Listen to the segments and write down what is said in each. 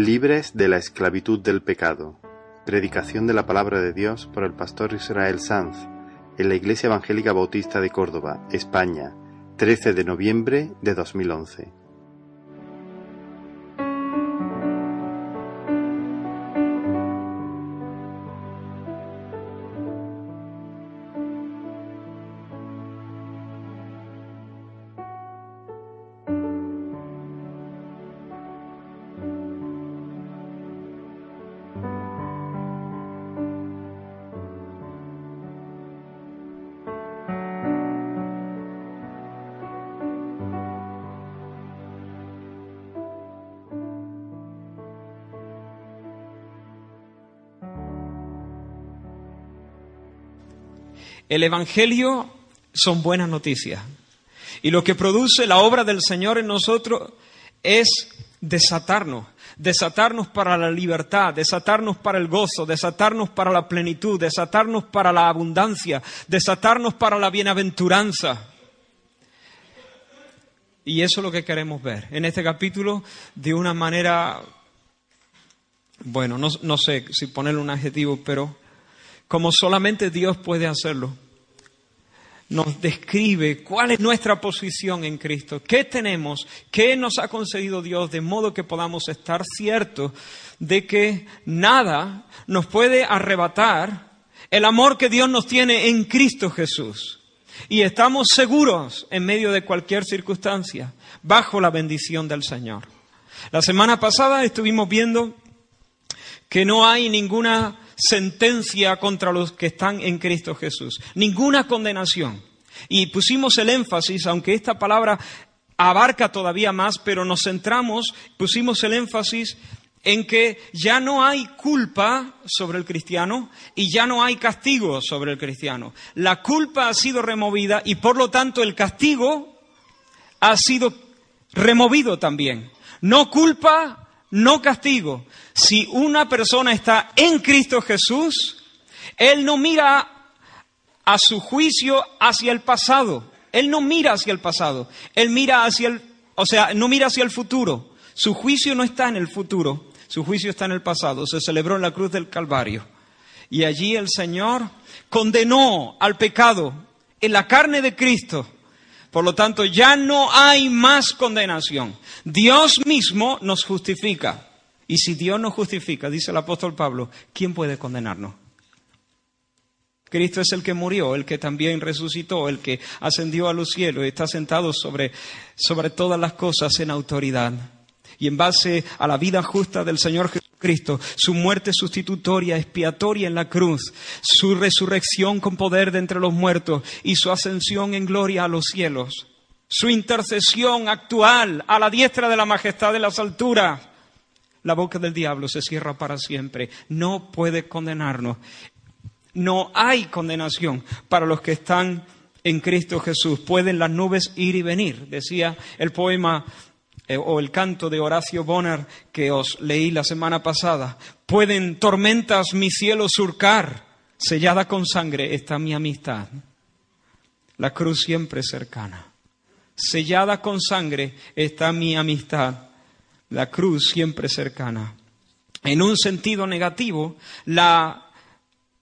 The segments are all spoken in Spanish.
Libres de la esclavitud del pecado. Predicación de la palabra de Dios por el pastor Israel Sanz en la Iglesia Evangélica Bautista de Córdoba, España, 13 de noviembre de 2011. Evangelio son buenas noticias. Y lo que produce la obra del Señor en nosotros es desatarnos, desatarnos para la libertad, desatarnos para el gozo, desatarnos para la plenitud, desatarnos para la abundancia, desatarnos para la bienaventuranza. Y eso es lo que queremos ver en este capítulo de una manera, bueno, no, no sé si ponerle un adjetivo, pero como solamente Dios puede hacerlo. Nos describe cuál es nuestra posición en Cristo, qué tenemos, qué nos ha concedido Dios, de modo que podamos estar ciertos de que nada nos puede arrebatar el amor que Dios nos tiene en Cristo Jesús. Y estamos seguros en medio de cualquier circunstancia, bajo la bendición del Señor. La semana pasada estuvimos viendo que no hay ninguna sentencia contra los que están en Cristo Jesús, ninguna condenación. Y pusimos el énfasis, aunque esta palabra abarca todavía más, pero nos centramos, pusimos el énfasis en que ya no hay culpa sobre el cristiano y ya no hay castigo sobre el cristiano. La culpa ha sido removida y por lo tanto el castigo ha sido removido también. No culpa, no castigo. Si una persona está en Cristo Jesús, Él no mira a su juicio hacia el pasado. Él no mira hacia el pasado. Él mira hacia el, o sea, no mira hacia el futuro. Su juicio no está en el futuro. Su juicio está en el pasado. Se celebró en la cruz del Calvario. Y allí el Señor condenó al pecado en la carne de Cristo. Por lo tanto, ya no hay más condenación. Dios mismo nos justifica. Y si Dios nos justifica, dice el apóstol Pablo, ¿quién puede condenarnos? Cristo es el que murió, el que también resucitó, el que ascendió a los cielos y está sentado sobre, sobre todas las cosas en autoridad. Y en base a la vida justa del Señor Jesucristo, su muerte sustitutoria, expiatoria en la cruz, su resurrección con poder de entre los muertos y su ascensión en gloria a los cielos, su intercesión actual a la diestra de la majestad de las alturas, la boca del diablo se cierra para siempre. No puede condenarnos. No hay condenación para los que están en Cristo Jesús. Pueden las nubes ir y venir, decía el poema eh, o el canto de Horacio Bonner que os leí la semana pasada. Pueden tormentas mi cielo surcar, sellada con sangre está mi amistad. La cruz siempre cercana. Sellada con sangre está mi amistad la cruz siempre cercana. En un sentido negativo, la,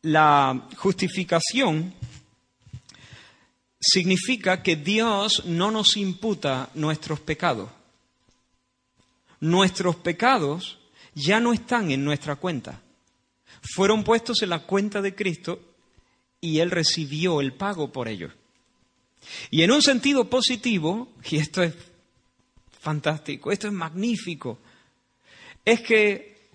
la justificación significa que Dios no nos imputa nuestros pecados. Nuestros pecados ya no están en nuestra cuenta. Fueron puestos en la cuenta de Cristo y Él recibió el pago por ellos. Y en un sentido positivo, y esto es fantástico, esto es magnífico, es que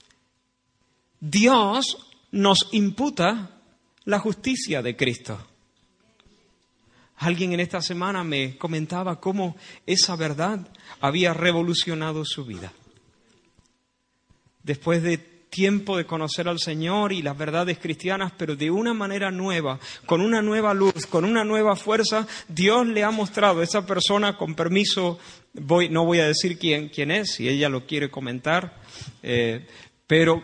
Dios nos imputa la justicia de Cristo. Alguien en esta semana me comentaba cómo esa verdad había revolucionado su vida. Después de tiempo de conocer al Señor y las verdades cristianas, pero de una manera nueva, con una nueva luz, con una nueva fuerza, Dios le ha mostrado a esa persona, con permiso, voy, no voy a decir quién, quién es, si ella lo quiere comentar, eh, pero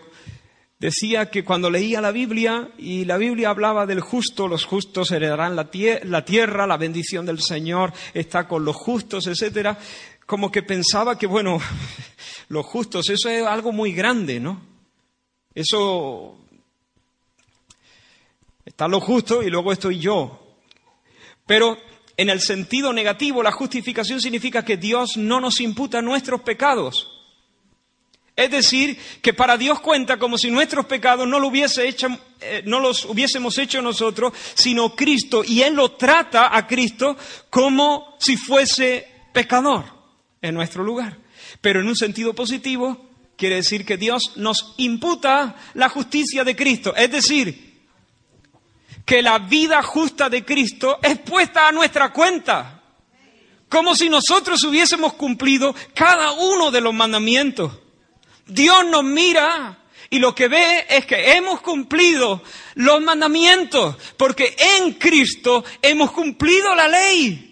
decía que cuando leía la Biblia y la Biblia hablaba del justo, los justos heredarán la, tierra, la bendición del Señor está con los justos, etcétera, como que pensaba que, bueno, los justos, eso es algo muy grande, ¿no? Eso está lo justo y luego estoy yo. Pero en el sentido negativo, la justificación significa que Dios no nos imputa nuestros pecados. Es decir, que para Dios cuenta como si nuestros pecados no, lo hubiese hecho, eh, no los hubiésemos hecho nosotros, sino Cristo. Y Él lo trata a Cristo como si fuese pecador en nuestro lugar. Pero en un sentido positivo, quiere decir que Dios nos imputa la justicia de Cristo. Es decir, que la vida justa de Cristo es puesta a nuestra cuenta. Como si nosotros hubiésemos cumplido cada uno de los mandamientos. Dios nos mira y lo que ve es que hemos cumplido los mandamientos, porque en Cristo hemos cumplido la ley.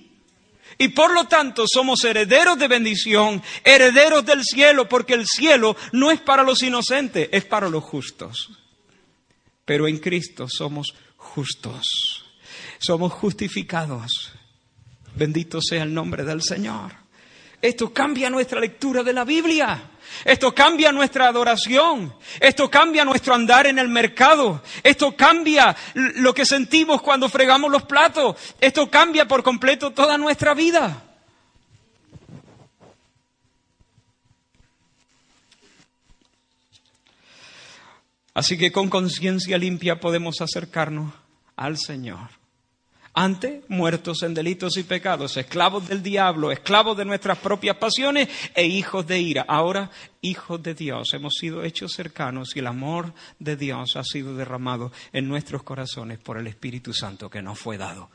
Y por lo tanto somos herederos de bendición, herederos del cielo, porque el cielo no es para los inocentes, es para los justos. Pero en Cristo somos justos, somos justificados. Bendito sea el nombre del Señor. Esto cambia nuestra lectura de la Biblia. Esto cambia nuestra adoración. Esto cambia nuestro andar en el mercado. Esto cambia lo que sentimos cuando fregamos los platos. Esto cambia por completo toda nuestra vida. Así que con conciencia limpia podemos acercarnos al Señor. Antes, muertos en delitos y pecados, esclavos del diablo, esclavos de nuestras propias pasiones e hijos de ira. Ahora, hijos de Dios, hemos sido hechos cercanos y el amor de Dios ha sido derramado en nuestros corazones por el Espíritu Santo que nos fue dado.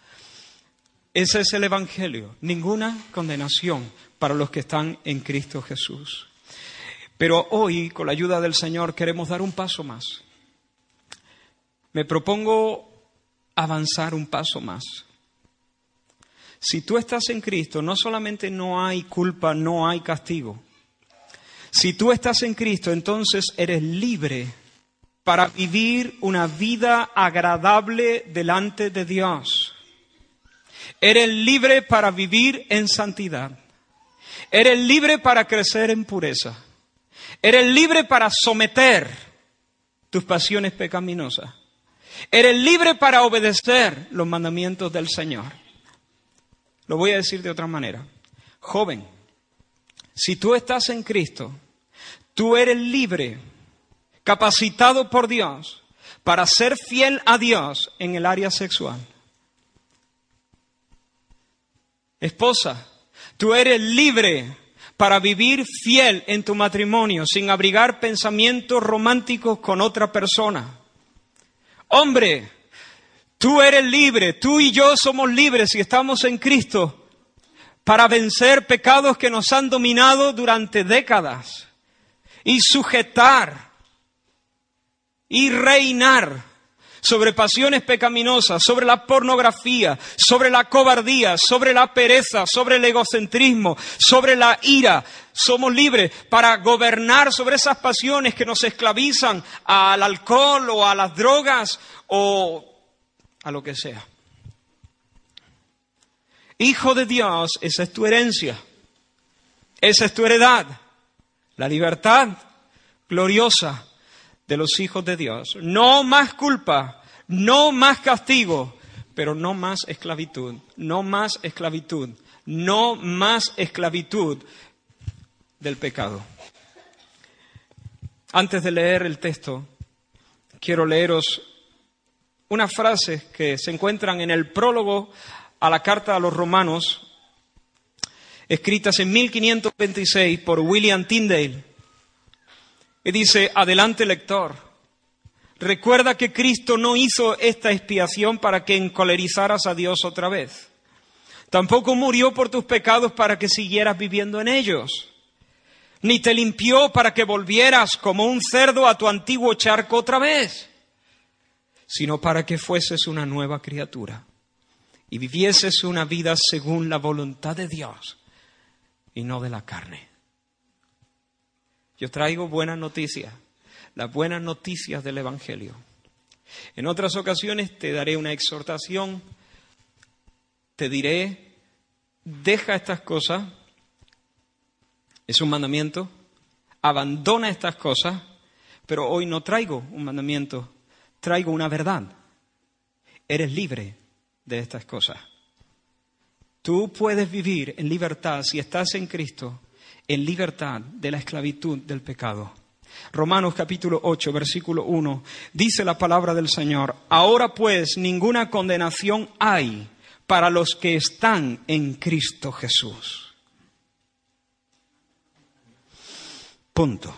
Ese es el Evangelio. Ninguna condenación para los que están en Cristo Jesús. Pero hoy, con la ayuda del Señor, queremos dar un paso más. Me propongo avanzar un paso más. Si tú estás en Cristo, no solamente no hay culpa, no hay castigo. Si tú estás en Cristo, entonces eres libre para vivir una vida agradable delante de Dios. Eres libre para vivir en santidad. Eres libre para crecer en pureza. Eres libre para someter tus pasiones pecaminosas. Eres libre para obedecer los mandamientos del Señor. Lo voy a decir de otra manera. Joven, si tú estás en Cristo, tú eres libre, capacitado por Dios para ser fiel a Dios en el área sexual. Esposa, tú eres libre para vivir fiel en tu matrimonio sin abrigar pensamientos románticos con otra persona. Hombre, tú eres libre, tú y yo somos libres y estamos en Cristo para vencer pecados que nos han dominado durante décadas y sujetar y reinar sobre pasiones pecaminosas, sobre la pornografía, sobre la cobardía, sobre la pereza, sobre el egocentrismo, sobre la ira. Somos libres para gobernar sobre esas pasiones que nos esclavizan al alcohol o a las drogas o a lo que sea. Hijo de Dios, esa es tu herencia, esa es tu heredad, la libertad gloriosa de los hijos de Dios. No más culpa, no más castigo, pero no más esclavitud, no más esclavitud, no más esclavitud del pecado. Antes de leer el texto, quiero leeros unas frases que se encuentran en el prólogo a la carta a los romanos, escritas en 1526 por William Tyndale. Y dice, adelante lector, recuerda que Cristo no hizo esta expiación para que encolerizaras a Dios otra vez. Tampoco murió por tus pecados para que siguieras viviendo en ellos. Ni te limpió para que volvieras como un cerdo a tu antiguo charco otra vez, sino para que fueses una nueva criatura y vivieses una vida según la voluntad de Dios y no de la carne. Yo traigo buenas noticias, las buenas noticias del Evangelio. En otras ocasiones te daré una exhortación, te diré, deja estas cosas, Es un mandamiento. Abandona estas cosas, pero hoy no traigo un mandamiento, traigo una verdad. Eres libre de estas cosas. Tú puedes vivir en libertad si estás en Cristo, en libertad de la esclavitud del pecado. Romanos capítulo 8, versículo 1, dice la palabra del Señor, ahora pues ninguna condenación hay para los que están en Cristo Jesús. Punto.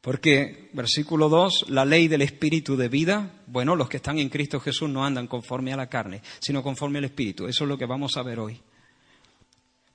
Porque, versículo 2, la ley del Espíritu de vida, bueno, los que están en Cristo Jesús no andan conforme a la carne, sino conforme al Espíritu. Eso es lo que vamos a ver hoy.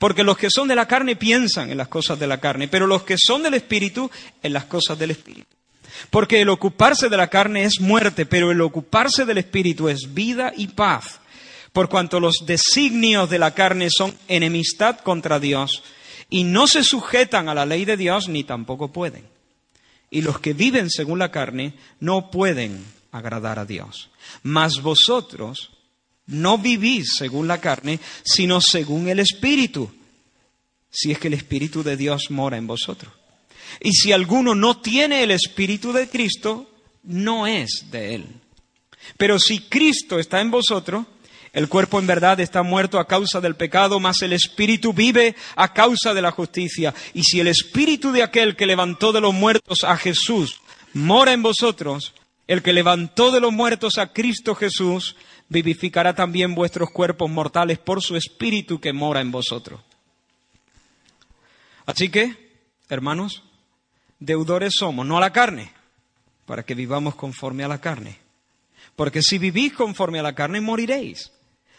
Porque los que son de la carne piensan en las cosas de la carne, pero los que son del Espíritu en las cosas del Espíritu. Porque el ocuparse de la carne es muerte, pero el ocuparse del Espíritu es vida y paz. Por cuanto los designios de la carne son enemistad contra Dios, y no se sujetan a la ley de Dios ni tampoco pueden. Y los que viven según la carne no pueden agradar a Dios. Mas vosotros no vivís según la carne, sino según el Espíritu, si es que el Espíritu de Dios mora en vosotros. Y si alguno no tiene el Espíritu de Cristo, no es de él. Pero si Cristo está en vosotros, el cuerpo en verdad está muerto a causa del pecado, mas el espíritu vive a causa de la justicia. Y si el espíritu de aquel que levantó de los muertos a Jesús mora en vosotros, el que levantó de los muertos a Cristo Jesús, vivificará también vuestros cuerpos mortales por su espíritu que mora en vosotros. Así que, hermanos, deudores somos, no a la carne, para que vivamos conforme a la carne. Porque si vivís conforme a la carne, moriréis.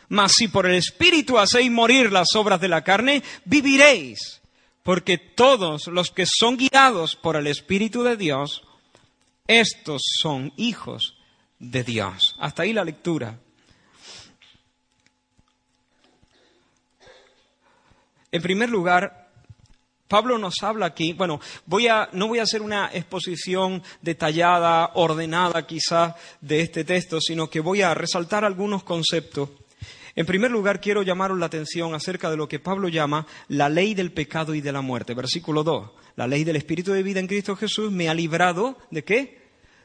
Mas si por el Espíritu hacéis morir las obras de la carne, viviréis. Porque todos los que son guiados por el Espíritu de Dios, estos son hijos de Dios. Hasta ahí la lectura. En primer lugar, Pablo nos habla aquí, bueno, no voy a hacer una exposición detallada, ordenada quizá de este texto, sino que voy a resaltar algunos conceptos en primer lugar, quiero llamaros la atención acerca de lo que Pablo llama la ley del pecado y de la muerte. Versículo 2. La ley del Espíritu de vida en Cristo Jesús me ha librado de qué?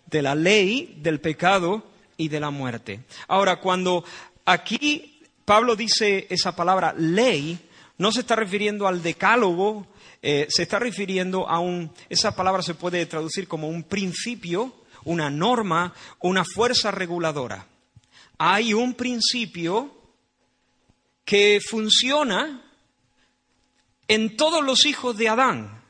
De la ley del pecado y de la muerte. Ahora, cuando aquí Pablo dice esa palabra ley, no se está refiriendo al decálogo, eh, se está refiriendo a un, esa palabra se puede traducir como un principio, una norma, una fuerza reguladora. Hay un principio que funciona en todos los hijos de Adán.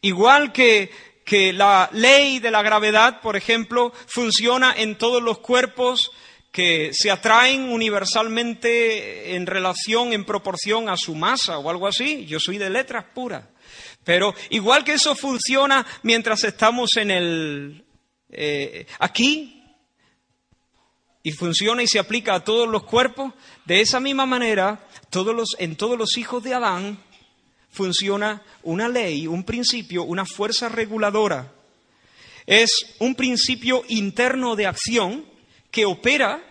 Igual que, que la ley de la gravedad, por ejemplo, funciona en todos los cuerpos que se atraen universalmente en relación, en proporción a su masa o algo así. Yo soy de letras puras. Pero igual que eso funciona mientras estamos en el, eh, aquí, y funciona y se aplica a todos los cuerpos, de esa misma manera, todos los, en todos los hijos de Adán funciona una ley, un principio, una fuerza reguladora. Es un principio interno de acción que opera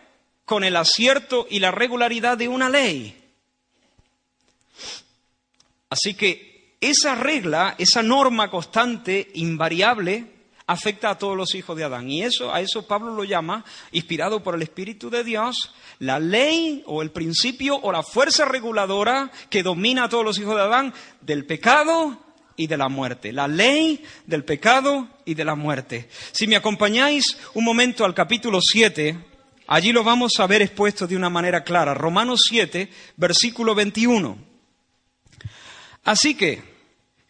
con el acierto y la regularidad de una ley. Así que esa regla, esa norma constante, invariable, afecta a todos los hijos de Adán. Y eso, a eso Pablo lo llama, inspirado por el Espíritu de Dios, la ley o el principio o la fuerza reguladora que domina a todos los hijos de Adán del pecado y de la muerte. La ley del pecado y de la muerte. Si me acompañáis un momento al capítulo 7, allí lo vamos a ver expuesto de una manera clara. Romanos 7, versículo 21. Así que,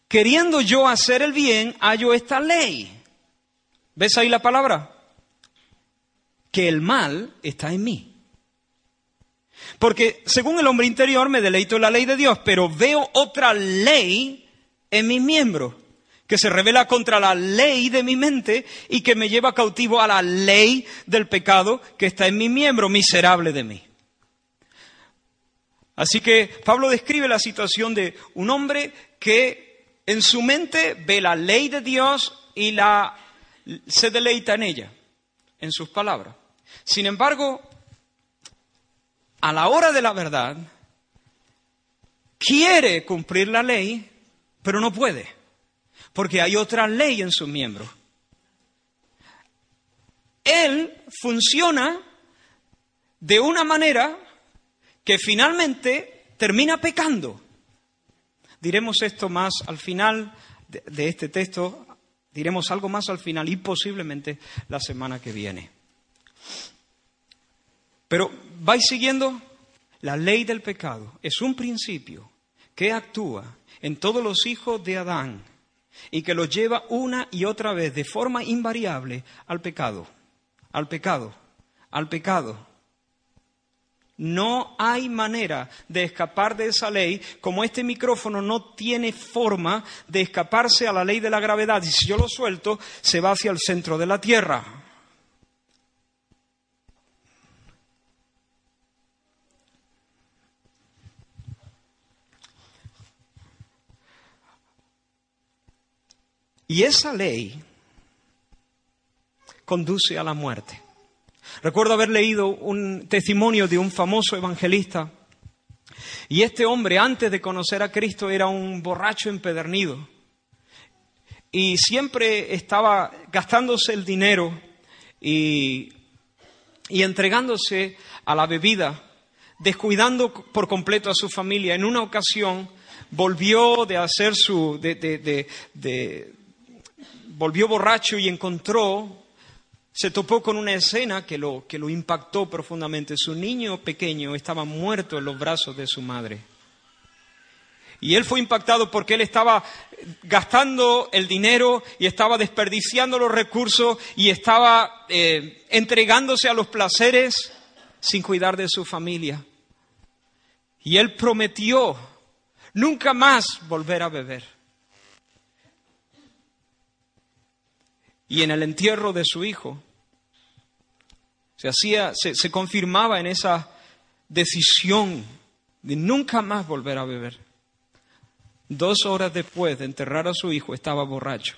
queriendo yo hacer el bien, hallo esta ley ¿Ves ahí la palabra? Que el mal está en mí. Porque según el hombre interior me deleito en la ley de Dios, pero veo otra ley en mis miembros que se revela contra la ley de mi mente y que me lleva cautivo a la ley del pecado que está en mi miembro, miserable de mí. Así que Pablo describe la situación de un hombre que en su mente ve la ley de Dios y la, se deleita en ella, en sus palabras. Sin embargo, a la hora de la verdad, quiere cumplir la ley, pero no puede, porque hay otra ley en sus miembros. Él funciona de una manera que finalmente termina pecando. Diremos esto más al final de, este texto, diremos algo más al final y posiblemente la semana que viene. Pero vais siguiendo la ley del pecado. Es un principio que actúa en todos los hijos de Adán y que los lleva una y otra vez de forma invariable al pecado, al pecado, al pecado. No hay manera de escapar de esa ley, como este micrófono no tiene forma de escaparse a la ley de la gravedad. Y si yo lo suelto, se va hacia el centro de la Tierra. Y esa ley conduce a la muerte. Recuerdo haber leído un testimonio de un famoso evangelista y este hombre antes de conocer a Cristo era un borracho empedernido y siempre estaba gastándose el dinero y, entregándose a la bebida, descuidando por completo a su familia. En una ocasión volvió de hacer su, volvió borracho y encontró, se topó con una escena que lo, que lo impactó profundamente. Su niño pequeño estaba muerto en los brazos de su madre. Y él fue impactado porque él estaba gastando el dinero y estaba desperdiciando los recursos y estaba eh, entregándose a los placeres sin cuidar de su familia. Y él prometió nunca más volver a beber. Y en el entierro de su hijo. Se hacía, se, confirmaba en esa decisión de nunca más volver a beber. Dos horas después de enterrar a su hijo estaba borracho.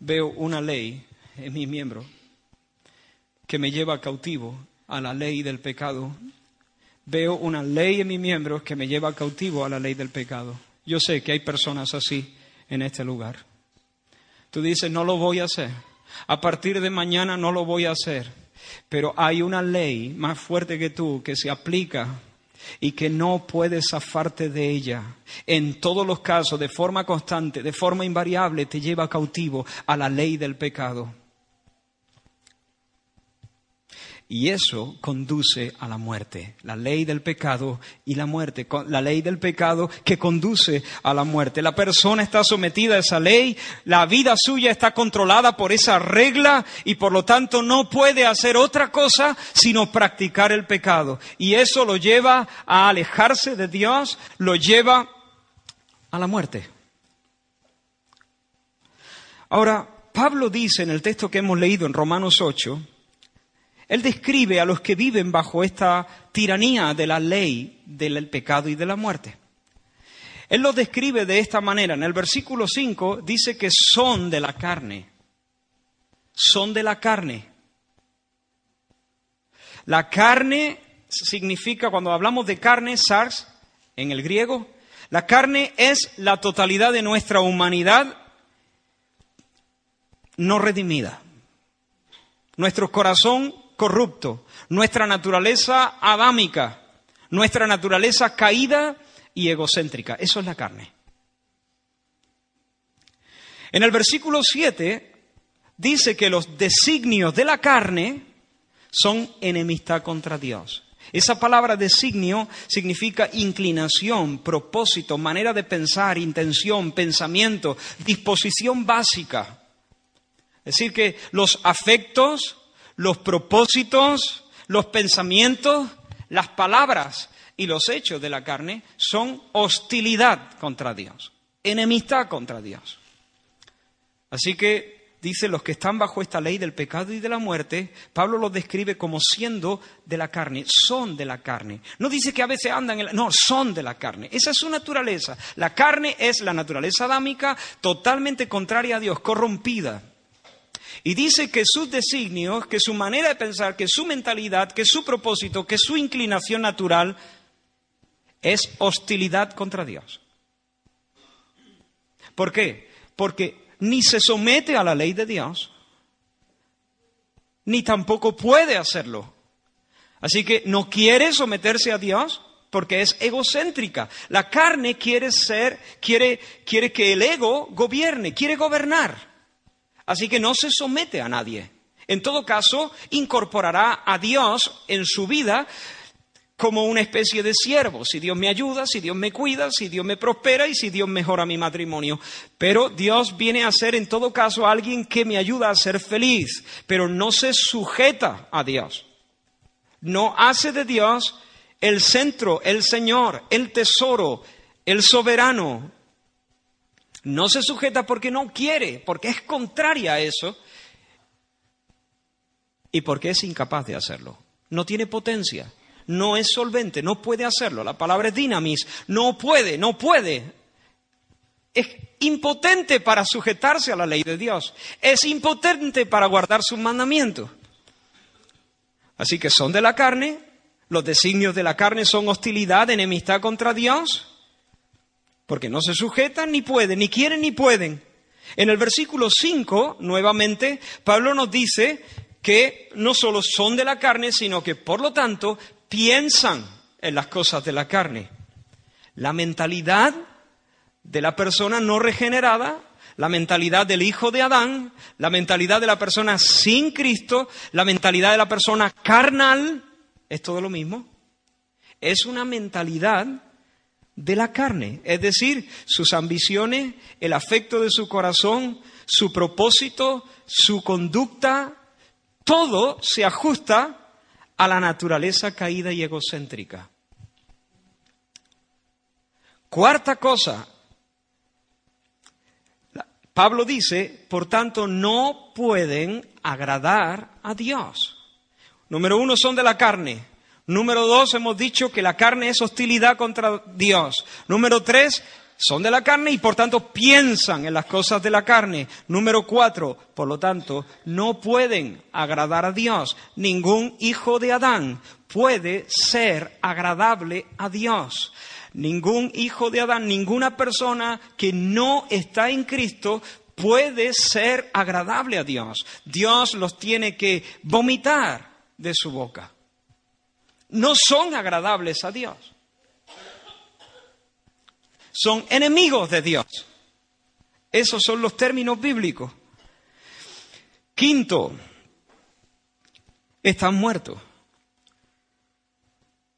Veo una ley en mi miembro que me lleva cautivo a la ley del pecado. Veo una ley en mi miembro que me lleva cautivo a la ley del pecado. Yo sé que hay personas así en este lugar. Tú dices, no lo voy a hacer. A partir de mañana no lo voy a hacer. Pero hay una ley más fuerte que tú que se aplica y que no puedes zafarte de ella. En todos los casos, de forma constante, de forma invariable, te lleva cautivo a la ley del pecado. Y eso conduce a la muerte. La ley del pecado y la muerte. La ley del pecado que conduce a la muerte. La persona está sometida a esa ley, la vida suya está controlada por esa regla y por lo tanto no puede hacer otra cosa sino practicar el pecado. Y eso lo lleva a alejarse de Dios, lo lleva a la muerte. Ahora, Pablo dice en el texto que hemos leído en Romanos 8, él describe a los que viven bajo esta tiranía de la ley del pecado y de la muerte. Él los describe de esta manera. En el versículo 5 dice que son de la carne. Son de la carne. La carne significa, cuando hablamos de carne, sars, en el griego, la carne es la totalidad de nuestra humanidad no redimida. Nuestro corazón corrupto, nuestra naturaleza adámica, nuestra naturaleza caída y egocéntrica. Eso es la carne. En el versículo 7 dice que los designios de la carne son enemistad contra Dios. Esa palabra designio significa inclinación, propósito, manera de pensar, intención, pensamiento, disposición básica. Es decir, que los afectos, los propósitos, los pensamientos, las palabras y los hechos de la carne son hostilidad contra Dios, enemistad contra Dios. Así que dice los que están bajo esta ley del pecado y de la muerte, Pablo los describe como siendo de la carne, son de la carne. No dice que a veces andan en la... No, son de la carne. Esa es su naturaleza. La carne es la naturaleza adámica totalmente contraria a Dios, corrompida. Y dice que sus designios, que su manera de pensar, que su mentalidad, que su propósito, que su inclinación natural es hostilidad contra Dios. ¿Por qué? Porque ni se somete a la ley de Dios, ni tampoco puede hacerlo. Así que no quiere someterse a Dios porque es egocéntrica. La carne quiere ser, quiere, quiere que el ego gobierne, quiere gobernar. Así que no se somete a nadie. En todo caso, incorporará a Dios en su vida como una especie de siervo. Si Dios me ayuda, si Dios me cuida, si Dios me prospera y si Dios mejora mi matrimonio. Pero Dios viene a ser en todo caso alguien que me ayuda a ser feliz, pero no se sujeta a Dios. No hace de Dios el centro, el Señor, el tesoro, el soberano. No se sujeta porque no quiere, porque es contraria a eso y porque es incapaz de hacerlo. No tiene potencia no es solvente, no puede hacerlo. La palabra es dinamis, no puede, no puede. Es impotente para sujetarse a la ley de Dios. Es impotente para guardar sus mandamientos. Así que son de la carne, los designios de la carne son hostilidad, enemistad contra Dios, porque no se sujetan ni pueden, ni quieren ni pueden. En el versículo 5, nuevamente, Pablo nos dice que no solo son de la carne, sino que por lo tanto piensan en las cosas de la carne. La mentalidad de la persona no regenerada, la mentalidad del hijo de Adán, la mentalidad de la persona sin Cristo, la mentalidad de la persona carnal, es todo lo mismo. Es una mentalidad de la carne, es decir, sus ambiciones, el afecto de su corazón, su propósito, su conducta, todo se ajusta a la naturaleza caída y egocéntrica. Cuarta cosa, Pablo dice, por tanto, no pueden agradar a Dios. Número uno, son de la carne. Número dos, hemos dicho que la carne es hostilidad contra Dios. Número tres, son de la carne y por tanto piensan en las cosas de la carne. Número cuatro, por lo tanto, no pueden agradar a Dios. Ningún hijo de Adán puede ser agradable a Dios. Ningún hijo de Adán, ninguna persona que no está en Cristo puede ser agradable a Dios. Dios los tiene que vomitar de su boca. No son agradables a Dios son enemigos de Dios. Esos son los términos bíblicos. Quinto, están muertos.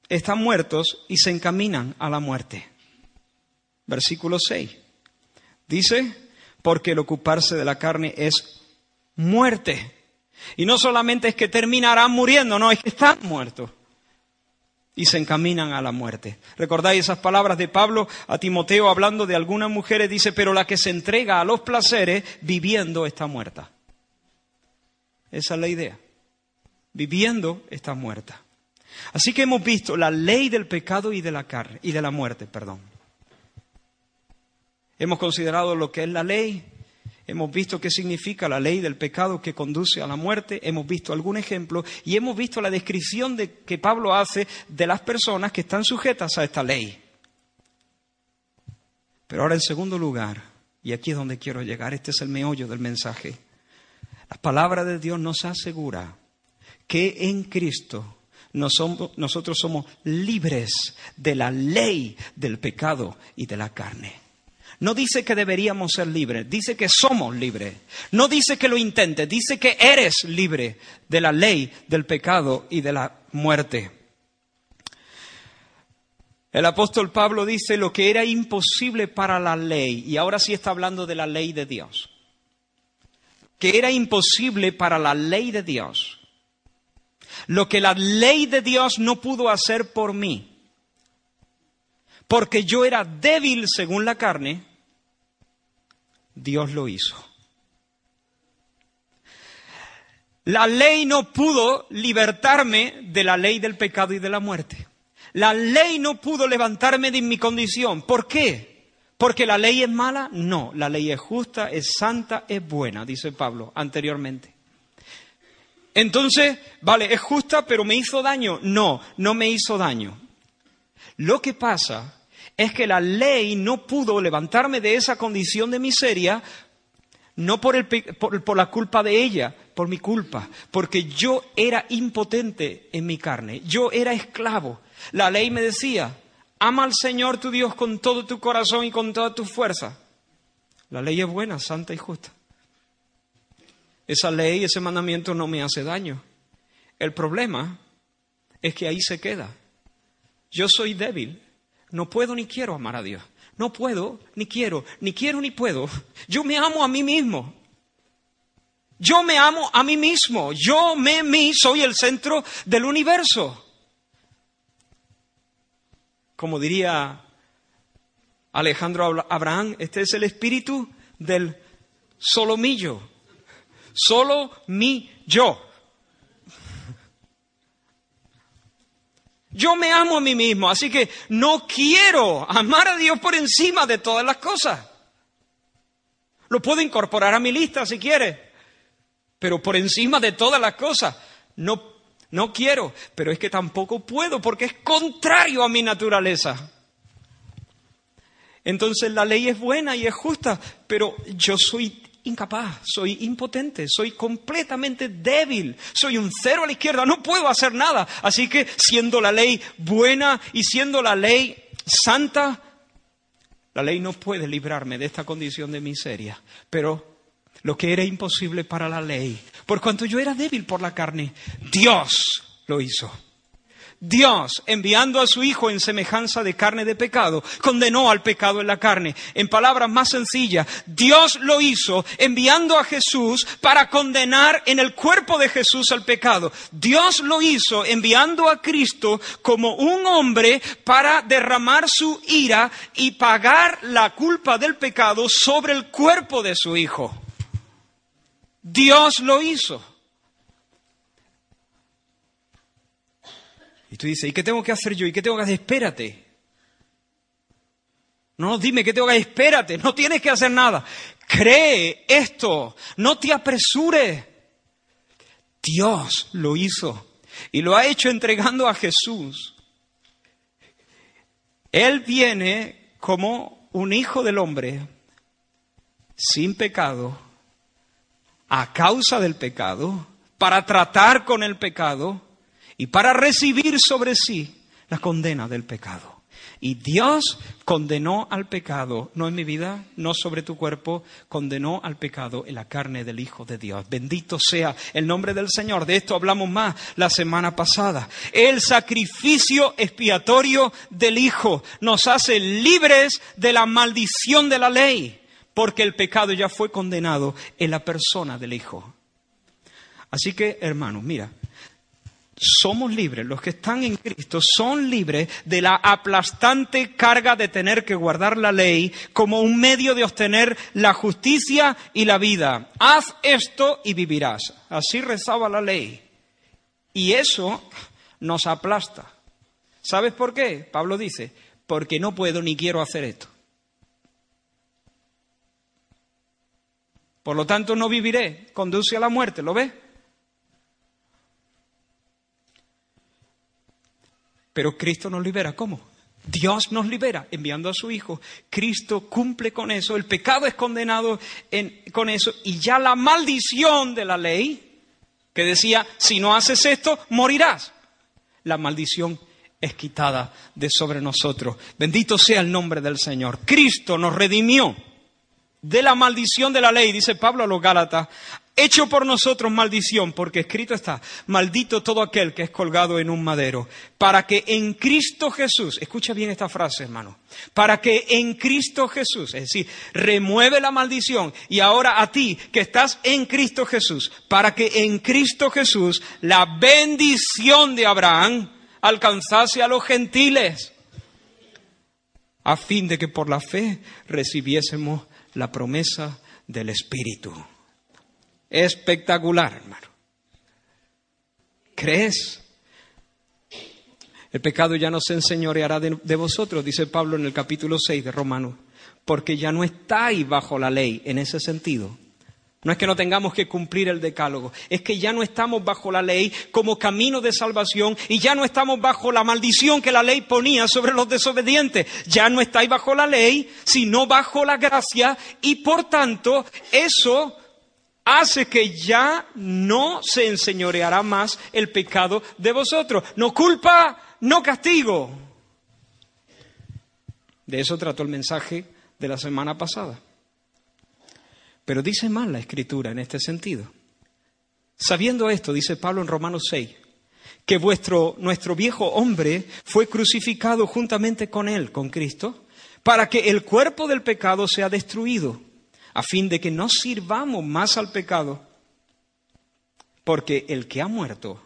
Están muertos y se encaminan a la muerte. Versículo 6. Dice, porque el ocuparse de la carne es muerte. Y no solamente es que terminarán muriendo, no, es que están muertos y se encaminan a la muerte. ¿Recordáis esas palabras de Pablo a Timoteo hablando de algunas mujeres? Dice, pero la que se entrega a los placeres viviendo está muerta. Esa es la idea. Viviendo está muerta. Así que hemos visto la ley del pecado y de la carne y de la muerte, perdón. Hemos considerado lo que es la ley, Hemos visto qué significa la ley del pecado que conduce a la muerte, hemos visto algún ejemplo y hemos visto la descripción de, que Pablo hace de las personas que están sujetas a esta ley. Pero ahora en segundo lugar, y aquí es donde quiero llegar, este es el meollo del mensaje, la palabra de Dios nos asegura que en Cristo nosotros somos libres de la ley del pecado y de la carne. No dice que deberíamos ser libres, dice que somos libres. No dice que lo intentes, dice que eres libre de la ley, del pecado y de la muerte. El apóstol Pablo dice lo que era imposible para la ley, y ahora sí está hablando de la ley de Dios, que era imposible para la ley de Dios. Lo que la ley de Dios no pudo hacer por mí, porque yo era débil según la carne, Dios lo hizo. La ley no pudo libertarme de la ley del pecado y de la muerte. La ley no pudo levantarme de mi condición. ¿Por qué? ¿Porque la ley es mala? No, la ley es justa, es santa, es buena, dice Pablo anteriormente. Entonces, vale, es justa, pero ¿me hizo daño? No, no me hizo daño. Lo que pasa es que la ley no pudo levantarme de esa condición de miseria, no por, el, por, por, la culpa de ella, por mi culpa, porque yo era impotente en mi carne, yo era esclavo. La ley me decía, ama al Señor tu Dios con todo tu corazón y con toda tu fuerza. La ley es buena, santa y justa. Esa ley, ese mandamiento no me hace daño. El problema es que ahí se queda. Yo soy débil, no puedo ni quiero amar a Dios. No puedo, ni quiero, ni quiero, ni puedo. Yo me amo a mí mismo. Yo me amo a mí mismo. Yo me, mí, soy el centro del universo. Como diría Alejandro Abraham, este es el espíritu del solomillo. Solo mi yo. Yo me amo a mí mismo, así que no quiero amar a Dios por encima de todas las cosas. Lo puedo incorporar a mi lista si quiere, pero por encima de todas las cosas. No, no quiero, pero es que tampoco puedo porque es contrario a mi naturaleza. Entonces la ley es buena y es justa, pero yo soy incapaz, soy impotente, soy completamente débil, soy un cero a la izquierda, no puedo hacer nada. Así que siendo la ley buena y siendo la ley santa, la ley no puede librarme de esta condición de miseria. Pero lo que era imposible para la ley, por cuanto yo era débil por la carne, Dios lo hizo. Dios, enviando a su Hijo en semejanza de carne de pecado, condenó al pecado en la carne. En palabras más sencillas, Dios lo hizo enviando a Jesús para condenar en el cuerpo de Jesús al pecado. Dios lo hizo enviando a Cristo como un hombre para derramar su ira y pagar la culpa del pecado sobre el cuerpo de su Hijo. Dios lo hizo. Y tú dices, ¿y qué tengo que hacer yo? ¿Y qué tengo que hacer? Espérate. No, dime qué tengo que hacer. Espérate, no tienes que hacer nada. Cree esto, no te apresures. Dios lo hizo y lo ha hecho entregando a Jesús. Él viene como un hijo del hombre, sin pecado, a causa del pecado, para tratar con el pecado y para recibir sobre sí la condena del pecado. Y Dios condenó al pecado, no en mi vida, no sobre tu cuerpo, condenó al pecado en la carne del Hijo de Dios. Bendito sea el nombre del Señor. De esto hablamos más la semana pasada. El sacrificio expiatorio del Hijo nos hace libres de la maldición de la ley, porque el pecado ya fue condenado en la persona del Hijo. Así que, hermanos, mira, somos libres, los que están en Cristo son libres de la aplastante carga de tener que guardar la ley como un medio de obtener la justicia y la vida. Haz esto y vivirás. Así rezaba la ley. Y eso nos aplasta. ¿Sabes por qué? Pablo dice, porque no puedo ni quiero hacer esto. Por lo tanto, no viviré. Conduce a la muerte, ¿lo ves? Pero Cristo nos libera. ¿Cómo? Dios nos libera enviando a su Hijo. Cristo cumple con eso. El pecado es condenado con eso. Y ya la maldición de la ley, que decía, si no haces esto, morirás. La maldición es quitada de sobre nosotros. Bendito sea el nombre del Señor. Cristo nos redimió. de la maldición de la ley, dice Pablo a los Gálatas, hecho por nosotros maldición, porque escrito está, maldito todo aquel que es colgado en un madero, para que en Cristo Jesús, escucha bien esta frase, hermano, para que en Cristo Jesús, es decir, remueve la maldición y ahora a ti que estás en Cristo Jesús, para que en Cristo Jesús la bendición de Abraham alcanzase a los gentiles, a fin de que por la fe recibiésemos la promesa del Espíritu espectacular, hermano. ¿Crees? El pecado ya no se enseñoreará de, vosotros, dice Pablo en el capítulo 6 de Romanos, porque ya no estáis bajo la ley en ese sentido. No es que no tengamos que cumplir el decálogo, es que ya no estamos bajo la ley como camino de salvación y ya no estamos bajo la maldición que la ley ponía sobre los desobedientes. Ya no estáis bajo la ley, sino bajo la gracia y por tanto eso hace que ya no se enseñoreará más el pecado de vosotros. No culpa, no castigo. De eso trató el mensaje de la semana pasada. Pero dice mal la escritura en este sentido. Sabiendo esto, dice Pablo en Romanos 6, que vuestro, nuestro viejo hombre fue crucificado juntamente con él, con Cristo, para que el cuerpo del pecado sea destruido a fin de que no sirvamos más al pecado, porque el que ha muerto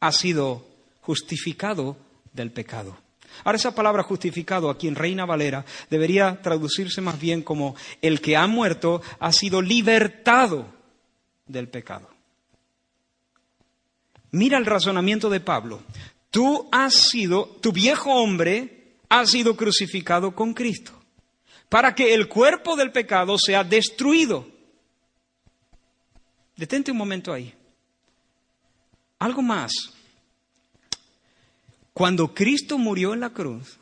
ha sido justificado del pecado. Ahora esa palabra justificado aquí en Reina Valera debería traducirse más bien como el que ha muerto ha sido libertado del pecado. Mira el razonamiento de Pablo. Tú has sido, tu viejo hombre ha sido crucificado con Cristo para que el cuerpo del pecado sea destruido. Detente un momento ahí. Algo más. Cuando Cristo murió en la cruz,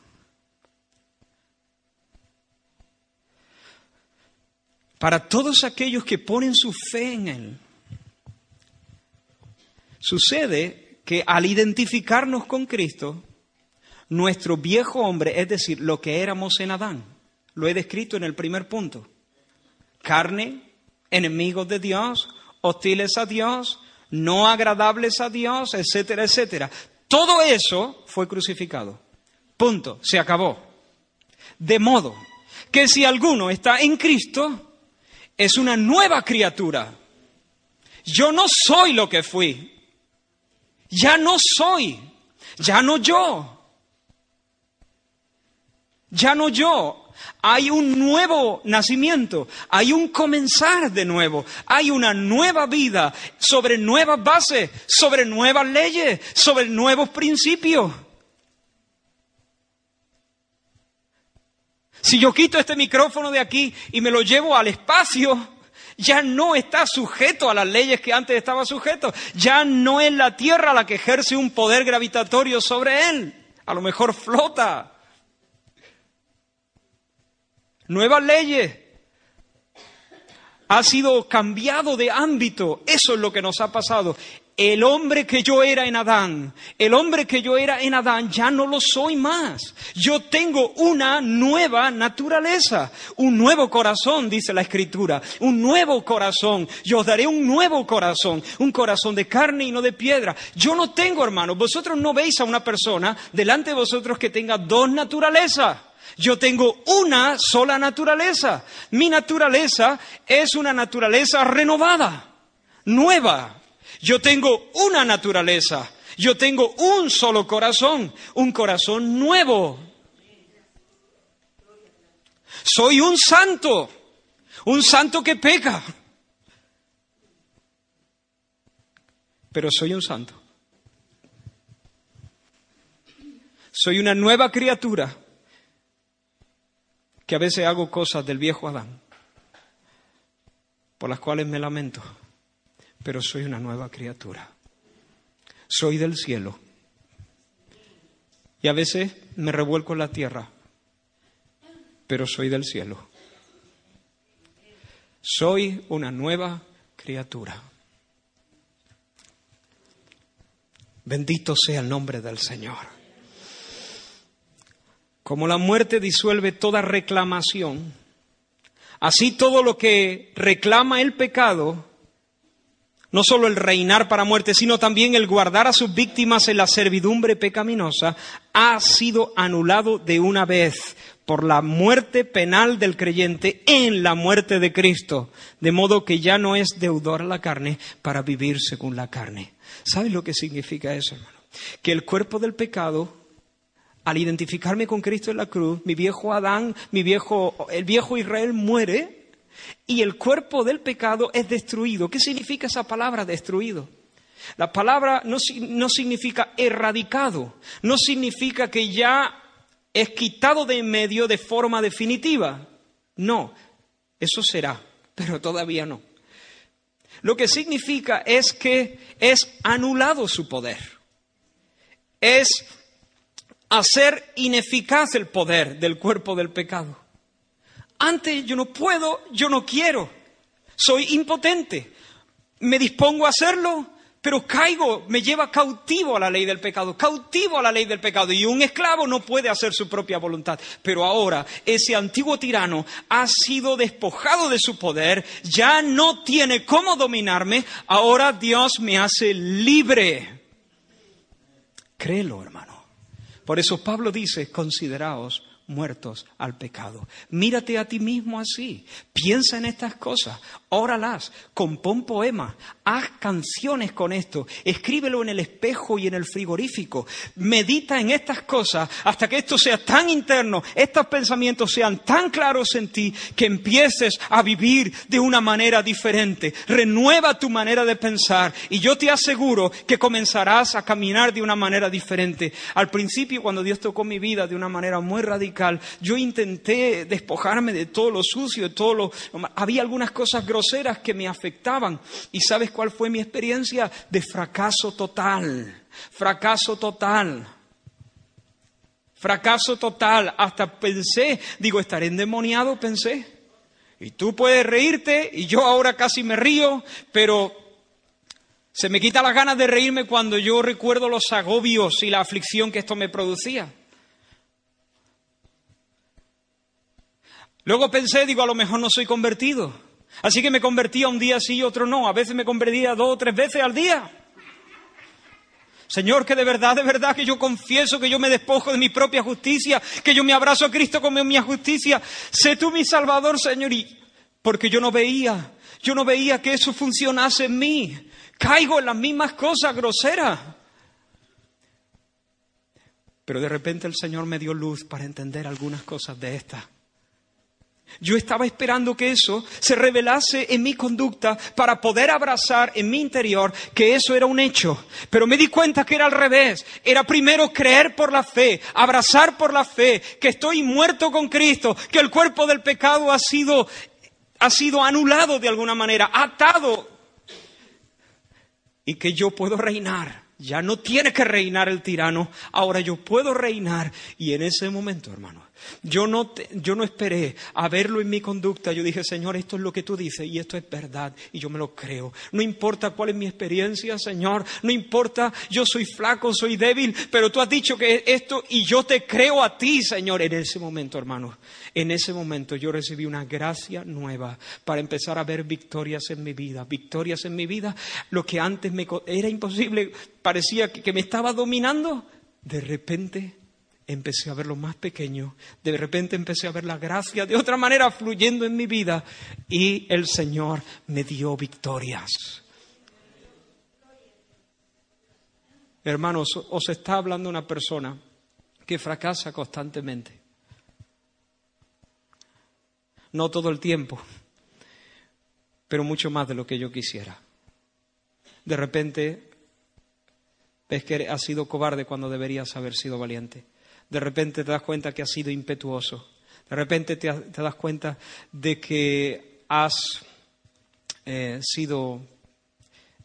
para todos aquellos que ponen su fe en Él, sucede que al identificarnos con Cristo, nuestro viejo hombre, es decir, lo que éramos en Adán, lo he descrito en el primer punto. Carne, enemigos de Dios, hostiles a Dios, no agradables a Dios, etcétera, etcétera. Todo eso fue crucificado. Punto. Se acabó. De modo que si alguno está en Cristo, es una nueva criatura. Yo no soy lo que fui. Ya no soy. Ya no yo. Ya no yo. Hay un nuevo nacimiento, hay un comenzar de nuevo, hay una nueva vida sobre nuevas bases, sobre nuevas leyes, sobre nuevos principios. Si yo quito este micrófono de aquí y me lo llevo al espacio, ya no está sujeto a las leyes que antes estaba sujeto. Ya no es la Tierra la que ejerce un poder gravitatorio sobre él. A lo mejor flota nuevas leyes. Ha sido cambiado de ámbito. Eso es lo que nos ha pasado. El hombre que yo era en Adán, el hombre que yo era en Adán, ya no lo soy más. Yo tengo una nueva naturaleza, un nuevo corazón, dice la Escritura, un nuevo corazón. Yo os daré un nuevo corazón, un corazón de carne y no de piedra. Yo no tengo, hermanos, vosotros no veis a una persona delante de vosotros que tenga dos naturalezas. Yo tengo una sola naturaleza. Mi naturaleza es una naturaleza renovada, nueva. Yo tengo una naturaleza. Yo tengo un solo corazón, un corazón nuevo. Soy un santo, un santo que peca. Pero soy un santo. Soy una nueva criatura que a veces hago cosas del viejo Adán, por las cuales me lamento, pero soy una nueva criatura. Soy del cielo. Y a veces me revuelco en la tierra, pero soy del cielo. Soy una nueva criatura. Bendito sea el nombre del Señor. Como la muerte disuelve toda reclamación, Así todo lo que reclama el pecado, no solo el reinar para muerte, sino también el guardar a sus víctimas en la servidumbre pecaminosa, ha sido anulado de una vez por la muerte penal del creyente en la muerte de Cristo, de modo que ya no es deudor a la carne para vivir según la carne. ¿Sabes lo que significa eso, hermano? Que el cuerpo del pecado al identificarme con Cristo en la cruz, mi viejo Adán, mi viejo, el viejo Israel muere y el cuerpo del pecado es destruido. ¿Qué significa esa palabra destruido? La palabra no, no significa erradicado, no significa que ya es quitado de en medio de forma definitiva. No, eso será, pero todavía no. Lo que significa es que es anulado su poder. Es hacer ineficaz el poder del cuerpo del pecado. Antes yo no puedo, yo no quiero, soy impotente, me dispongo a hacerlo, pero caigo, me lleva cautivo a la ley del pecado, cautivo a la ley del pecado. Y un esclavo no puede hacer su propia voluntad. Pero ahora ese antiguo tirano ha sido despojado de su poder, ya no tiene cómo dominarme, ahora Dios me hace libre. Créelo, hermano. Por eso Pablo dice, consideraos muertos al pecado. Mírate a ti mismo así. Piensa en estas cosas. Óralas. Compón poemas. Haz canciones con esto. Escríbelo en el espejo y en el frigorífico. Medita en estas cosas hasta que esto sea tan interno, estos pensamientos sean tan claros en ti que empieces a vivir de una manera diferente. Renueva tu manera de pensar y yo te aseguro que comenzarás a caminar de una manera diferente. Al principio, cuando Dios tocó mi vida de una manera muy radical, yo intenté despojarme de todo lo sucio, de todo lo... Había algunas cosas groseras que me afectaban. ¿Y sabes cuál fue mi experiencia? De fracaso total. Fracaso total. Fracaso total. Hasta pensé, digo, estaré endemoniado, pensé. Y tú puedes reírte y yo ahora casi me río, pero se me quita las ganas de reírme cuando yo recuerdo los agobios y la aflicción que esto me producía. Luego pensé, digo, a lo mejor no soy convertido. Así que me convertía un día sí y otro no. A veces me convertía dos o tres veces al día. Señor, que de verdad, de verdad, que yo confieso que yo me despojo de mi propia justicia, que yo me abrazo a Cristo como mi justicia. Sé tú mi Salvador, Señor, y porque yo no veía, yo no veía que eso funcionase en mí. Caigo en las mismas cosas groseras. Pero de repente el Señor me dio luz para entender algunas cosas de estas. Yo estaba esperando que eso se revelase en mi conducta para poder abrazar en mi interior que eso era un hecho. Pero me di cuenta que era al revés. Era primero creer por la fe, abrazar por la fe, que estoy muerto con Cristo, que el cuerpo del pecado ha sido, ha sido anulado de alguna manera, atado, y que yo puedo reinar. Ya no tiene que reinar el tirano, ahora yo puedo reinar. Y en ese momento, hermano, yo no, yo no esperé a verlo en mi conducta. Yo dije, Señor, esto es lo que tú dices y esto es verdad y yo me lo creo. No importa cuál es mi experiencia, Señor. No importa, yo soy flaco, soy débil, pero tú has dicho que esto y yo te creo a ti, Señor. En ese momento, hermano, en ese momento yo recibí una gracia nueva para empezar a ver victorias en mi vida. Victorias en mi vida. Lo que antes me era imposible, parecía que me estaba dominando. De repente empecé a ver lo más pequeño, de repente empecé a ver la gracia de otra manera fluyendo en mi vida y el Señor me dio victorias. Hermanos, os está hablando una persona que fracasa constantemente. No todo el tiempo, pero mucho más de lo que yo quisiera. De repente ves que has sido cobarde cuando deberías haber sido valiente de repente te das cuenta que has sido impetuoso, de repente te, das cuenta de que has eh, sido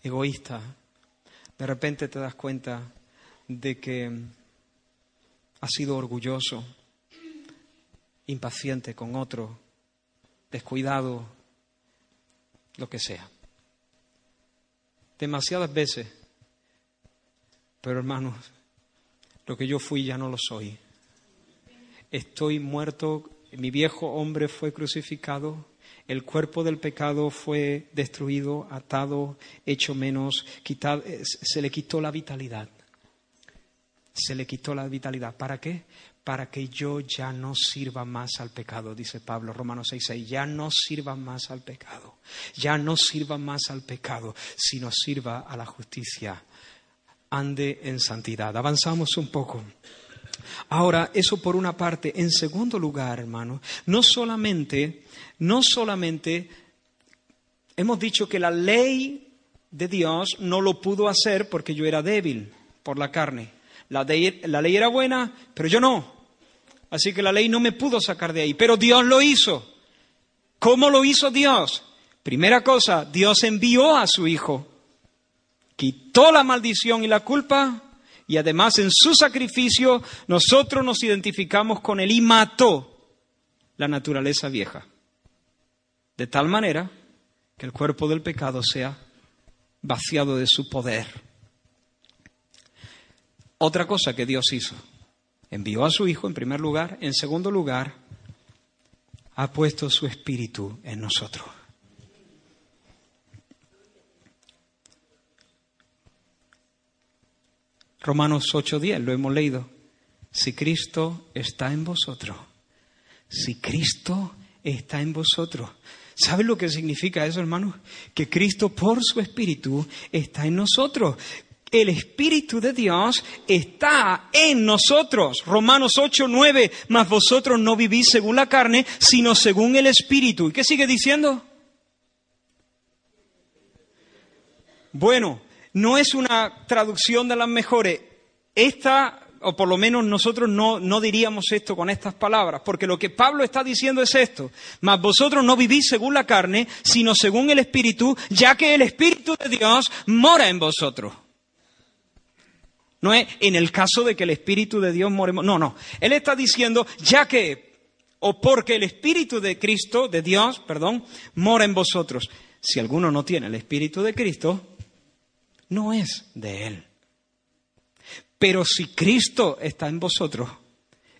egoísta, de repente te das cuenta de que has sido orgulloso, impaciente con otro, descuidado, lo que sea. Demasiadas veces, pero hermanos, lo que yo fui ya no lo soy. Estoy muerto mi viejo hombre fue crucificado, el cuerpo del pecado fue destruido, atado, hecho menos, quitado, eh, se le quitó la vitalidad. Se le quitó la vitalidad. ¿Para qué? Para que yo ya no sirva más al pecado, dice Pablo, Romanos 6:6. Ya no sirva más al pecado. Ya no sirva más al pecado, sino sirva a la justicia. Ande en santidad. Avanzamos un poco. Ahora, eso por una parte. En segundo lugar, hermano, no solamente, no solamente hemos dicho que la ley de Dios no lo pudo hacer porque yo era débil por la carne. La, la ley era buena, pero yo no. Así que la ley no me pudo sacar de ahí. Pero Dios lo hizo. ¿Cómo lo hizo Dios? Primera cosa, Dios envió a su Hijo. Quitó la maldición y la culpa y además en su sacrificio nosotros nos identificamos con él y mató la naturaleza vieja. De tal manera que el cuerpo del pecado sea vaciado de su poder. Otra cosa que Dios hizo, envió a su Hijo en primer lugar, en segundo lugar, ha puesto su espíritu en nosotros. Romanos 8:10, lo hemos leído. Si Cristo está en vosotros, si Cristo está en vosotros. ¿Saben lo que significa eso, hermanos? Que Cristo por su Espíritu está en nosotros. El Espíritu de Dios está en nosotros. Romanos 8, 9, mas vosotros no vivís según la carne, sino según el Espíritu. ¿Y qué sigue diciendo? Bueno, no es una traducción de las mejores. Esta, o por lo menos nosotros no, no diríamos esto con estas palabras, porque lo que Pablo está diciendo es esto, mas vosotros no vivís según la carne, sino según el Espíritu, ya que el Espíritu de Dios mora en vosotros. No es en el caso de que el Espíritu de Dios more. No, no. Él está diciendo, ya que, o porque el Espíritu de Cristo, de Dios, perdón, mora en vosotros. Si alguno no tiene el Espíritu de Cristo, no es de Él. Pero si Cristo está en vosotros,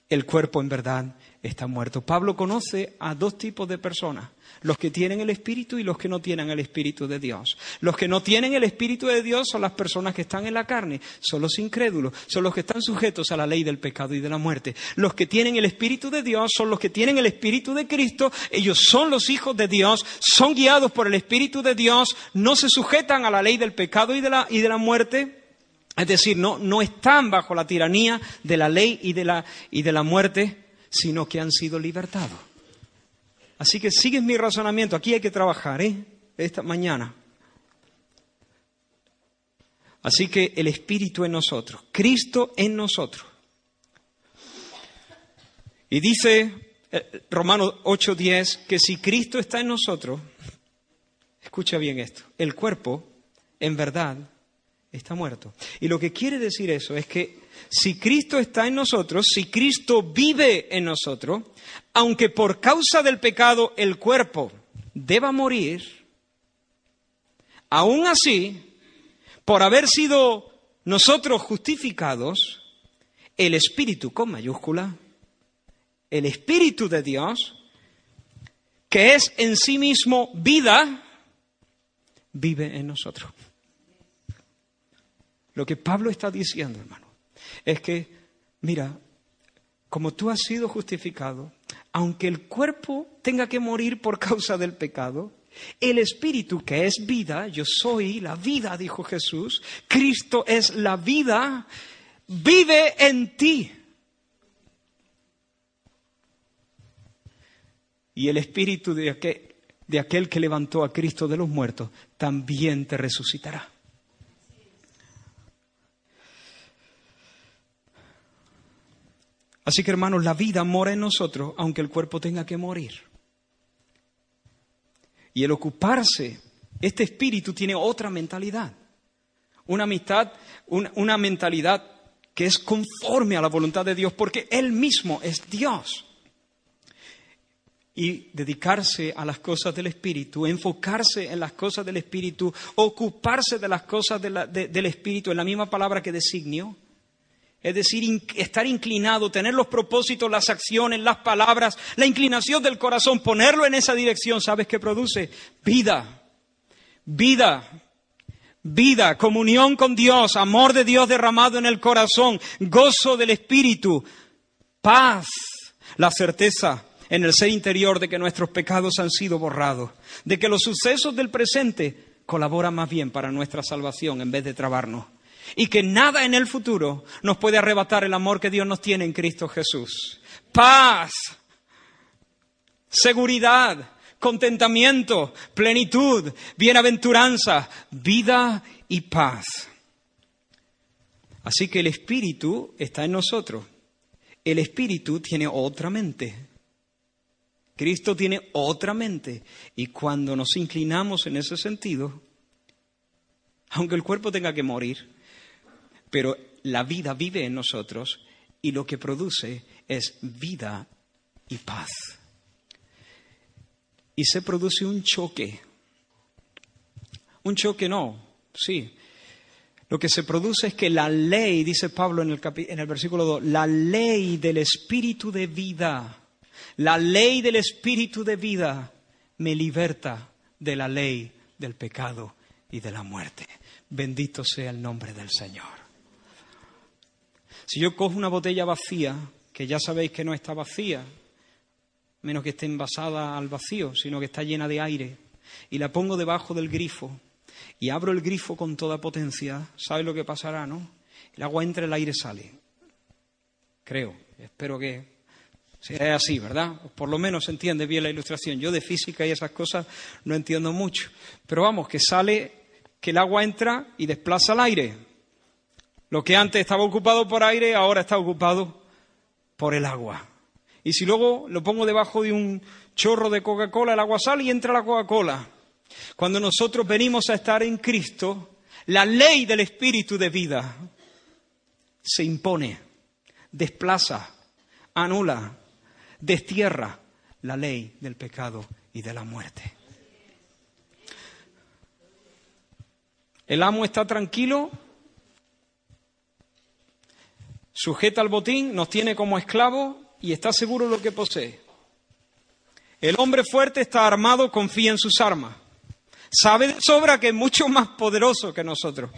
el cuerpo en verdad está muerto. Pablo conoce a dos tipos de personas, los que tienen el Espíritu y los que no tienen el Espíritu de Dios. Los que no tienen el Espíritu de Dios son las personas que están en la carne, son los incrédulos, son los que están sujetos a la ley del pecado y de la muerte. Los que tienen el Espíritu de Dios son los que tienen el Espíritu de Cristo, ellos son los hijos de Dios, son guiados por el Espíritu de Dios, no se sujetan a la ley del pecado y de la, y de la muerte. Es decir, no, no están bajo la tiranía de la ley y de la, y de la muerte, sino que han sido libertados. Así que sigue mi razonamiento. Aquí hay que trabajar, ¿eh? Esta mañana. Así que el Espíritu en nosotros, Cristo en nosotros. Y dice eh, Romanos 8:10 que si Cristo está en nosotros, escucha bien esto, el cuerpo en verdad está muerto. Y lo que quiere decir eso es que si Cristo está en nosotros, si Cristo vive en nosotros, aunque por causa del pecado el cuerpo deba morir, aún así, por haber sido nosotros justificados, el Espíritu con mayúscula, el Espíritu de Dios, que es en sí mismo vida, vive en nosotros. Lo que Pablo está diciendo, hermano, es que, mira, como tú has sido justificado, aunque el cuerpo tenga que morir por causa del pecado, el espíritu que es vida, yo soy la vida, dijo Jesús, Cristo es la vida, vive en ti. Y el espíritu de aquel, que levantó a Cristo de los muertos también te resucitará. Así que hermanos, la vida mora en nosotros aunque el cuerpo tenga que morir. Y el ocuparse, este espíritu tiene otra mentalidad. Una amistad, una, mentalidad que es conforme a la voluntad de Dios, porque Él mismo es Dios. Y dedicarse a las cosas del Espíritu, enfocarse en las cosas del Espíritu, ocuparse de las cosas del Espíritu, en la misma palabra que designio, es decir, estar inclinado, tener los propósitos, las acciones, las palabras, la inclinación del corazón, ponerlo en esa dirección, ¿sabes qué produce? Vida, vida, vida, comunión con Dios, amor de Dios derramado en el corazón, gozo del Espíritu, paz, la certeza en el ser interior de que nuestros pecados han sido borrados, de que los sucesos del presente colaboran más bien para nuestra salvación en vez de trabarnos y que nada en el futuro nos puede arrebatar el amor que Dios nos tiene en Cristo Jesús. Paz, seguridad, contentamiento, plenitud, bienaventuranza, vida y paz. Así que el Espíritu está en nosotros. El Espíritu tiene otra mente. Cristo tiene otra mente. Y cuando nos inclinamos en ese sentido, aunque el cuerpo tenga que morir, pero la vida vive en nosotros y lo que produce es vida y paz. Y se produce un choque. Un choque no, sí. Lo que se produce es que la ley, dice Pablo en el, en el versículo 2, la ley del espíritu de vida, la ley del espíritu de vida me liberta de la ley del pecado y de la muerte. Bendito sea el nombre del Señor. Si yo cojo una botella vacía, que ya sabéis que no está vacía, menos que esté envasada al vacío, sino que está llena de aire, y la pongo debajo del grifo, y abro el grifo con toda potencia, ¿sabes lo que pasará, no? El agua entra, el aire sale. Creo, espero que sea así, ¿verdad? por lo menos se entiende bien la ilustración. Yo de física y esas cosas no entiendo mucho. Pero vamos, que sale, que el agua entra y desplaza el aire. Lo que antes estaba ocupado por aire, ahora está ocupado por el agua. Y si luego lo pongo debajo de un chorro de Coca-Cola, el agua sale y entra la Coca-Cola. Cuando nosotros venimos a estar en Cristo, la ley del Espíritu de vida se impone, desplaza, anula, destierra la ley del pecado y de la muerte. El amo está tranquilo sujeta al botín, nos tiene como esclavos y está seguro de lo que posee. El hombre fuerte está armado, confía en sus armas. Sabe de sobra que es mucho más poderoso que nosotros.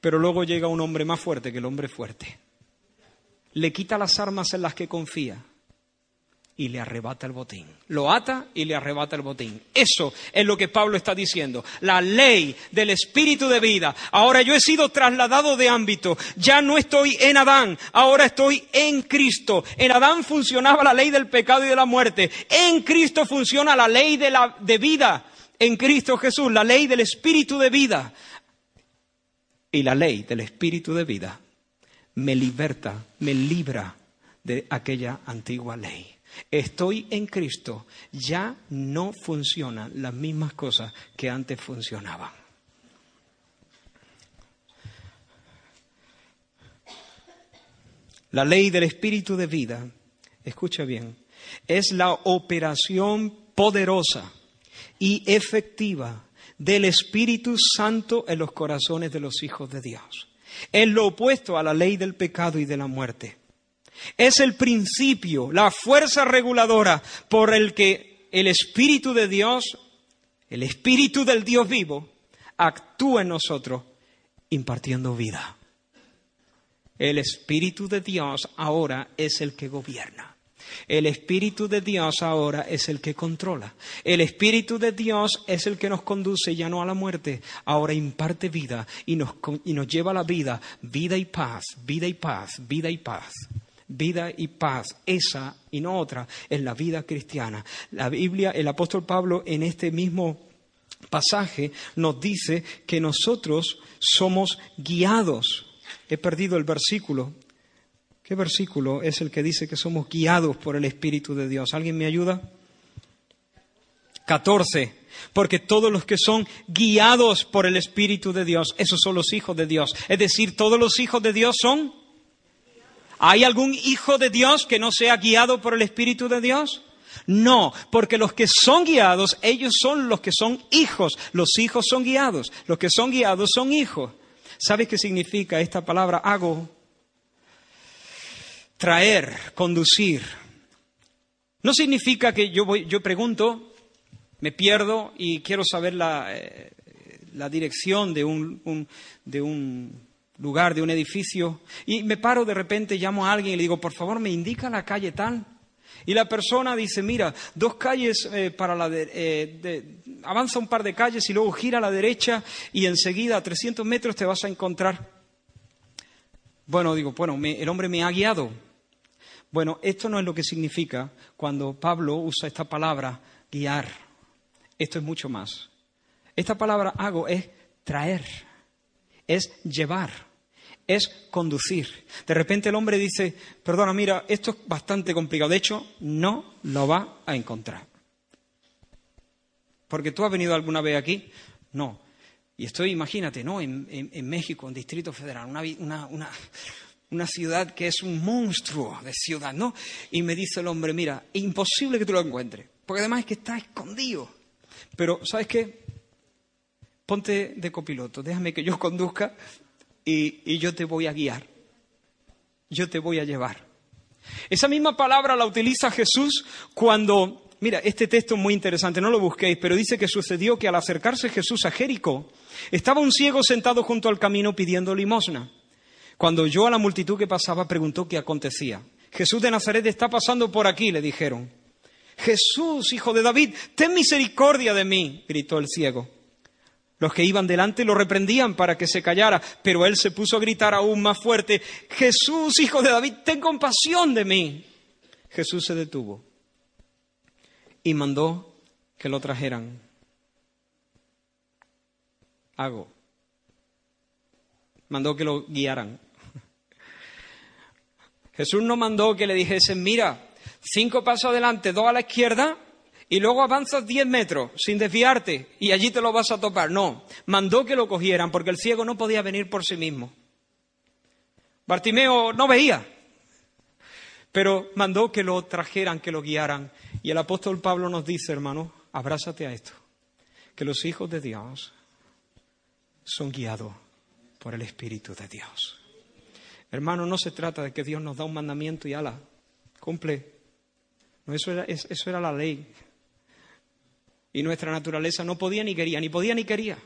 Pero luego llega un hombre más fuerte que el hombre fuerte. Le quita las armas en las que confía y le arrebata el botín. Lo ata y le arrebata el botín. Eso es lo que Pablo está diciendo. La ley del espíritu de vida. Ahora yo he sido trasladado de ámbito. Ya no estoy en Adán. Ahora estoy en Cristo. En Adán funcionaba la ley del pecado y de la muerte. En Cristo funciona la ley de, la, de vida. En Cristo Jesús, la ley del espíritu de vida. Y la ley del espíritu de vida me liberta, me libra de aquella antigua ley. Estoy en Cristo, ya no funcionan las mismas cosas que antes funcionaban. La ley del espíritu de vida, escucha bien, es la operación poderosa y efectiva del Espíritu Santo en los corazones de los hijos de Dios. Es lo opuesto a la ley del pecado y de la muerte. Es el principio, la fuerza reguladora por el que el Espíritu de Dios, el Espíritu del Dios vivo, actúa en nosotros impartiendo vida. El Espíritu de Dios ahora es el que gobierna. El Espíritu de Dios ahora es el que controla. El Espíritu de Dios es el que nos conduce ya no a la muerte, ahora imparte vida y nos, y nos lleva a la vida, vida y paz, vida y paz, vida y paz vida y paz, esa y no otra, es la vida cristiana. La Biblia, el apóstol Pablo en este mismo pasaje nos dice que nosotros somos guiados. He perdido el versículo. ¿Qué versículo es el que dice que somos guiados por el Espíritu de Dios? ¿Alguien me ayuda? 14. Porque todos los que son guiados por el Espíritu de Dios, esos son los hijos de Dios. Es decir, todos los hijos de Dios son ¿Hay algún hijo de Dios que no sea guiado por el Espíritu de Dios? No, porque los que son guiados, ellos son los que son hijos. Los hijos son guiados. Los que son guiados son hijos. ¿Sabes qué significa esta palabra hago? traer, conducir. No significa que yo, voy, yo pregunto, me pierdo y quiero saber la, eh, la dirección de un, de un lugar, de un edificio, y me paro de repente, llamo a alguien y le digo, por favor, me indica la calle tal. Y la persona dice, mira, dos calles eh, para la eh, avanza un par de calles y luego gira a la derecha y enseguida a 300 metros te vas a encontrar. Bueno, digo, bueno, el hombre me ha guiado. Bueno, esto no es lo que significa cuando Pablo usa esta palabra guiar. Esto es mucho más. Esta palabra hago es traer, es llevar, es conducir. De repente el hombre dice, perdona, mira, esto es bastante complicado. De hecho, no lo va a encontrar. Porque tú has venido alguna vez aquí. No. Y estoy, imagínate, ¿no? En, México, en Distrito Federal, una, una, una ciudad que es un monstruo de ciudad, ¿no? Y me dice el hombre, mira, imposible que tú lo encuentres, porque además es que está escondido. Pero, ¿sabes qué? Ponte de copiloto, déjame que yo conduzca y, y yo te voy a guiar. Yo te voy a llevar. Esa misma palabra la utiliza Jesús cuando, mira, este texto es muy interesante, no lo busquéis, pero dice que sucedió que al acercarse Jesús a Jericó, estaba un ciego sentado junto al camino pidiendo limosna. Cuando oyó a la multitud que pasaba, preguntó qué acontecía. Jesús de Nazaret está pasando por aquí, le dijeron. Jesús, hijo de David, ten misericordia de mí, gritó el ciego. Los que iban delante lo reprendían para que se callara, pero él se puso a gritar aún más fuerte, Jesús, hijo de David, ten compasión de mí. Jesús se detuvo y mandó que lo trajeran. Hago. Mandó que lo guiaran. Jesús no mandó que le dijesen, mira, cinco pasos adelante, dos a la izquierda, y luego avanzas diez metros sin desviarte y allí te lo vas a topar. No, mandó que lo cogieran porque el ciego no podía venir por sí mismo. Bartimeo no veía, pero mandó que lo trajeran, que lo guiaran. Y el apóstol Pablo nos dice, hermano, abrázate a esto, que los hijos de Dios son guiados por el Espíritu de Dios. Hermano, no se trata de que Dios nos da un mandamiento y ala, cumple. No, eso era, eso era la ley. Y nuestra naturaleza no podía ni quería, ni podía ni quería.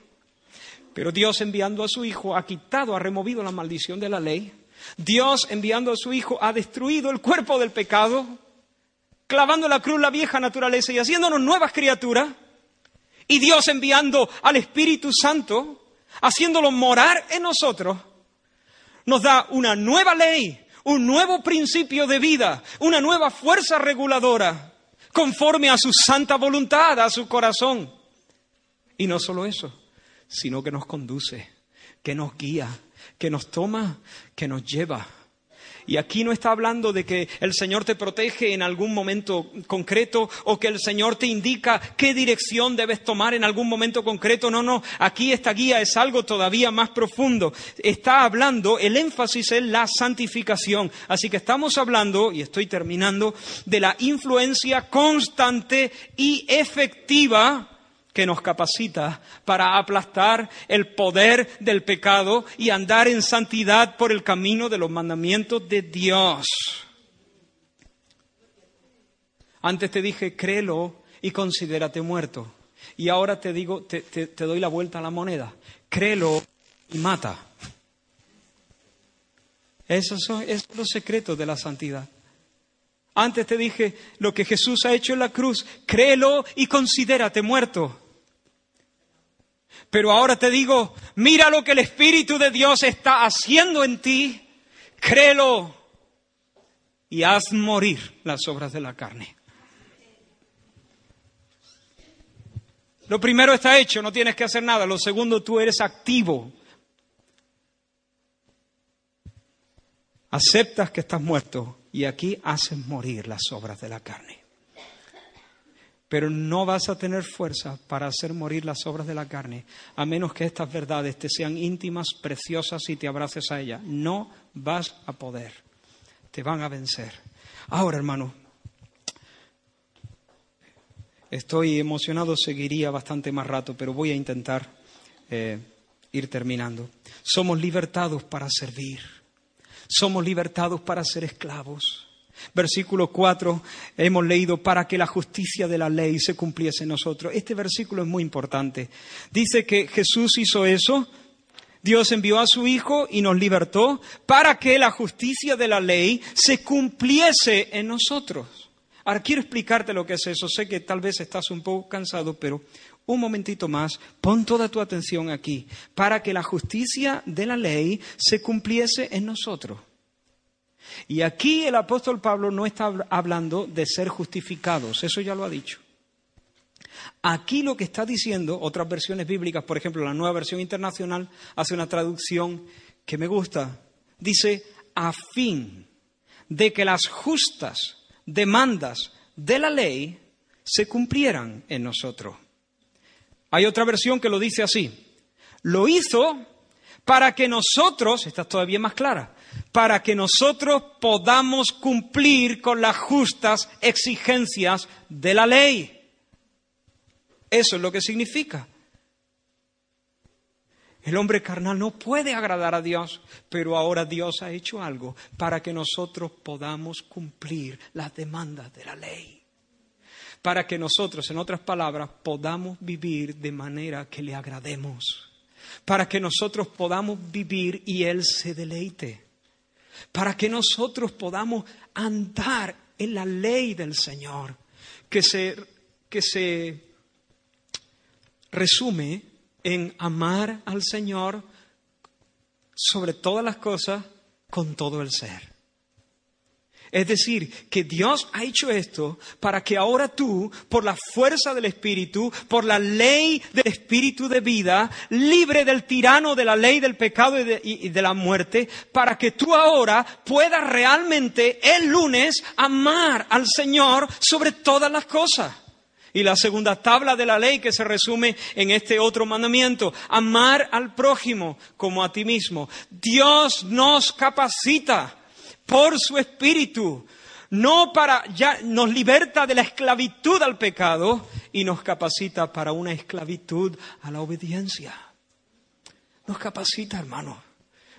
Pero Dios enviando a su Hijo ha quitado, ha removido la maldición de la ley. Dios enviando a su Hijo ha destruido el cuerpo del pecado, clavando en la cruz la vieja naturaleza y haciéndonos nuevas criaturas. Y Dios enviando al Espíritu Santo, haciéndolo morar en nosotros, nos da una nueva ley, un nuevo principio de vida, una nueva fuerza reguladora, conforme a su santa voluntad, a su corazón. Y no solo eso, sino que nos conduce, que nos guía, que nos toma, que nos lleva y aquí no está hablando de que el Señor te protege en algún momento concreto o que el Señor te indica qué dirección debes tomar en algún momento concreto. No, no, aquí esta guía es algo todavía más profundo. Está hablando, el énfasis en la santificación. Así que estamos hablando, y estoy terminando, de la influencia constante y efectiva que nos capacita para aplastar el poder del pecado y andar en santidad por el camino de los mandamientos de Dios. Antes te dije, créelo y considérate muerto. Y ahora te digo, te, doy la vuelta a la moneda. Créelo y mata. Esos son, esos son los secretos de la santidad. Antes te dije lo que Jesús ha hecho en la cruz. Créelo y considérate muerto. Pero ahora te digo, mira lo que el Espíritu de Dios está haciendo en ti, créelo y haz morir las obras de la carne. Lo primero está hecho, no tienes que hacer nada. Lo segundo, tú eres activo. Aceptas que estás muerto y aquí haces morir las obras de la carne pero no vas a tener fuerza para hacer morir las obras de la carne, a menos que estas verdades te sean íntimas, preciosas y te abraces a ellas. No vas a poder, te van a vencer. Ahora, hermano, estoy emocionado, seguiría bastante más rato, pero voy a intentar eh, ir terminando. Somos libertados para servir. somos libertados para ser esclavos. Versículo 4 hemos leído para que la justicia de la ley se cumpliese en nosotros. Este versículo es muy importante. Dice que Jesús hizo eso, Dios envió a su Hijo y nos libertó para que la justicia de la ley se cumpliese en nosotros. Ahora quiero explicarte lo que es eso. Sé que tal vez estás un poco cansado, pero un momentito más, pon toda tu atención aquí, para que la justicia de la ley se cumpliese en nosotros. Y aquí el apóstol Pablo no está hablando de ser justificados, eso ya lo ha dicho. Aquí lo que está diciendo, otras versiones bíblicas, por ejemplo, la nueva versión internacional hace una traducción que me gusta. Dice, a fin de que las justas demandas de la ley se cumplieran en nosotros. Hay otra versión que lo dice así. Lo hizo para que nosotros, esta es todavía más clara, para que nosotros podamos cumplir con las justas exigencias de la ley. Eso es lo que significa. El hombre carnal no puede agradar a Dios, pero ahora Dios ha hecho algo para que nosotros podamos cumplir las demandas de la ley. Para que nosotros, en otras palabras, podamos vivir de manera que le agrademos. Para que nosotros podamos vivir y Él se deleite. Para que nosotros podamos andar en la ley del Señor, que se, que se resume en amar al Señor sobre todas las cosas con todo el ser. Es decir, que Dios ha hecho esto para que ahora tú, por la fuerza del Espíritu, por la ley del Espíritu de vida, libre del tirano de la ley del pecado y de, la muerte, para que tú ahora puedas realmente el lunes amar al Señor sobre todas las cosas. Y la segunda tabla de la ley que se resume en este otro mandamiento, amar al prójimo como a ti mismo. Dios nos capacita por su espíritu, no para ya nos liberta de la esclavitud al pecado y nos capacita para una esclavitud a la obediencia. Nos capacita, hermano.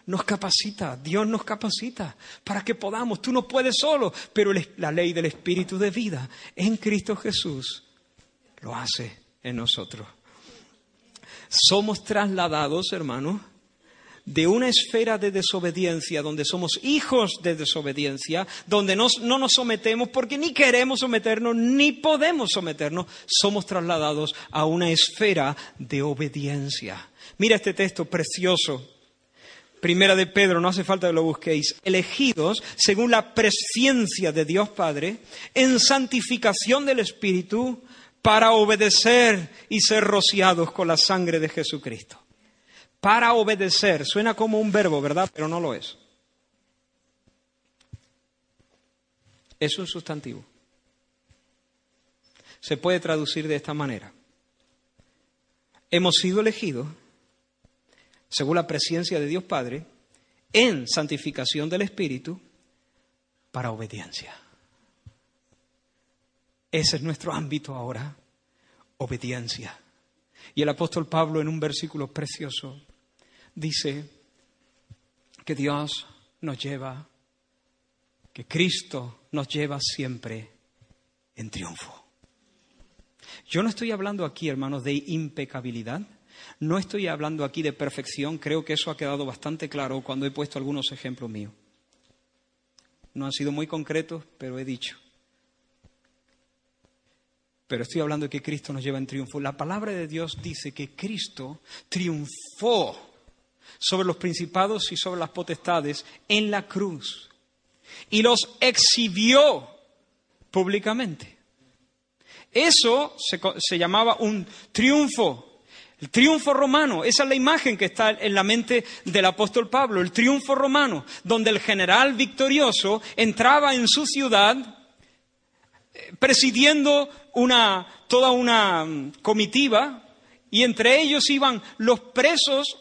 Nos capacita, Dios nos capacita para que podamos. Tú no puedes solo, pero la ley del Espíritu de vida en Cristo Jesús lo hace en nosotros. Somos trasladados, hermanos, de una esfera de desobediencia, donde somos hijos de desobediencia, donde no nos sometemos porque ni queremos someternos, ni podemos someternos, somos trasladados a una esfera de obediencia. Mira este texto precioso. Primera de Pedro, no hace falta que lo busquéis, elegidos según la presciencia de Dios Padre, en santificación del Espíritu, para obedecer y ser rociados con la sangre de Jesucristo. Para obedecer, suena como un verbo, ¿verdad? Pero no lo es. Es un sustantivo. Se puede traducir de esta manera. Hemos sido elegidos, según la presencia de Dios Padre, en santificación del Espíritu para obediencia. Ese es nuestro ámbito ahora, obediencia. Y el apóstol Pablo en un versículo precioso dice que Dios nos lleva, que Cristo nos lleva siempre en triunfo. Yo no estoy hablando aquí, hermanos, de impecabilidad. No estoy hablando aquí de perfección. Creo que eso ha quedado bastante claro cuando he puesto algunos ejemplos míos. No han sido muy concretos, pero he dicho pero estoy hablando de que Cristo nos lleva en triunfo. La palabra de Dios dice que Cristo triunfó sobre los principados y sobre las potestades en la cruz y los exhibió públicamente. Eso se, llamaba un triunfo. El triunfo romano, esa es la imagen que está en la mente del apóstol Pablo, el triunfo romano, donde el general victorioso entraba en su ciudad presidiendo una, toda una comitiva y entre ellos iban los presos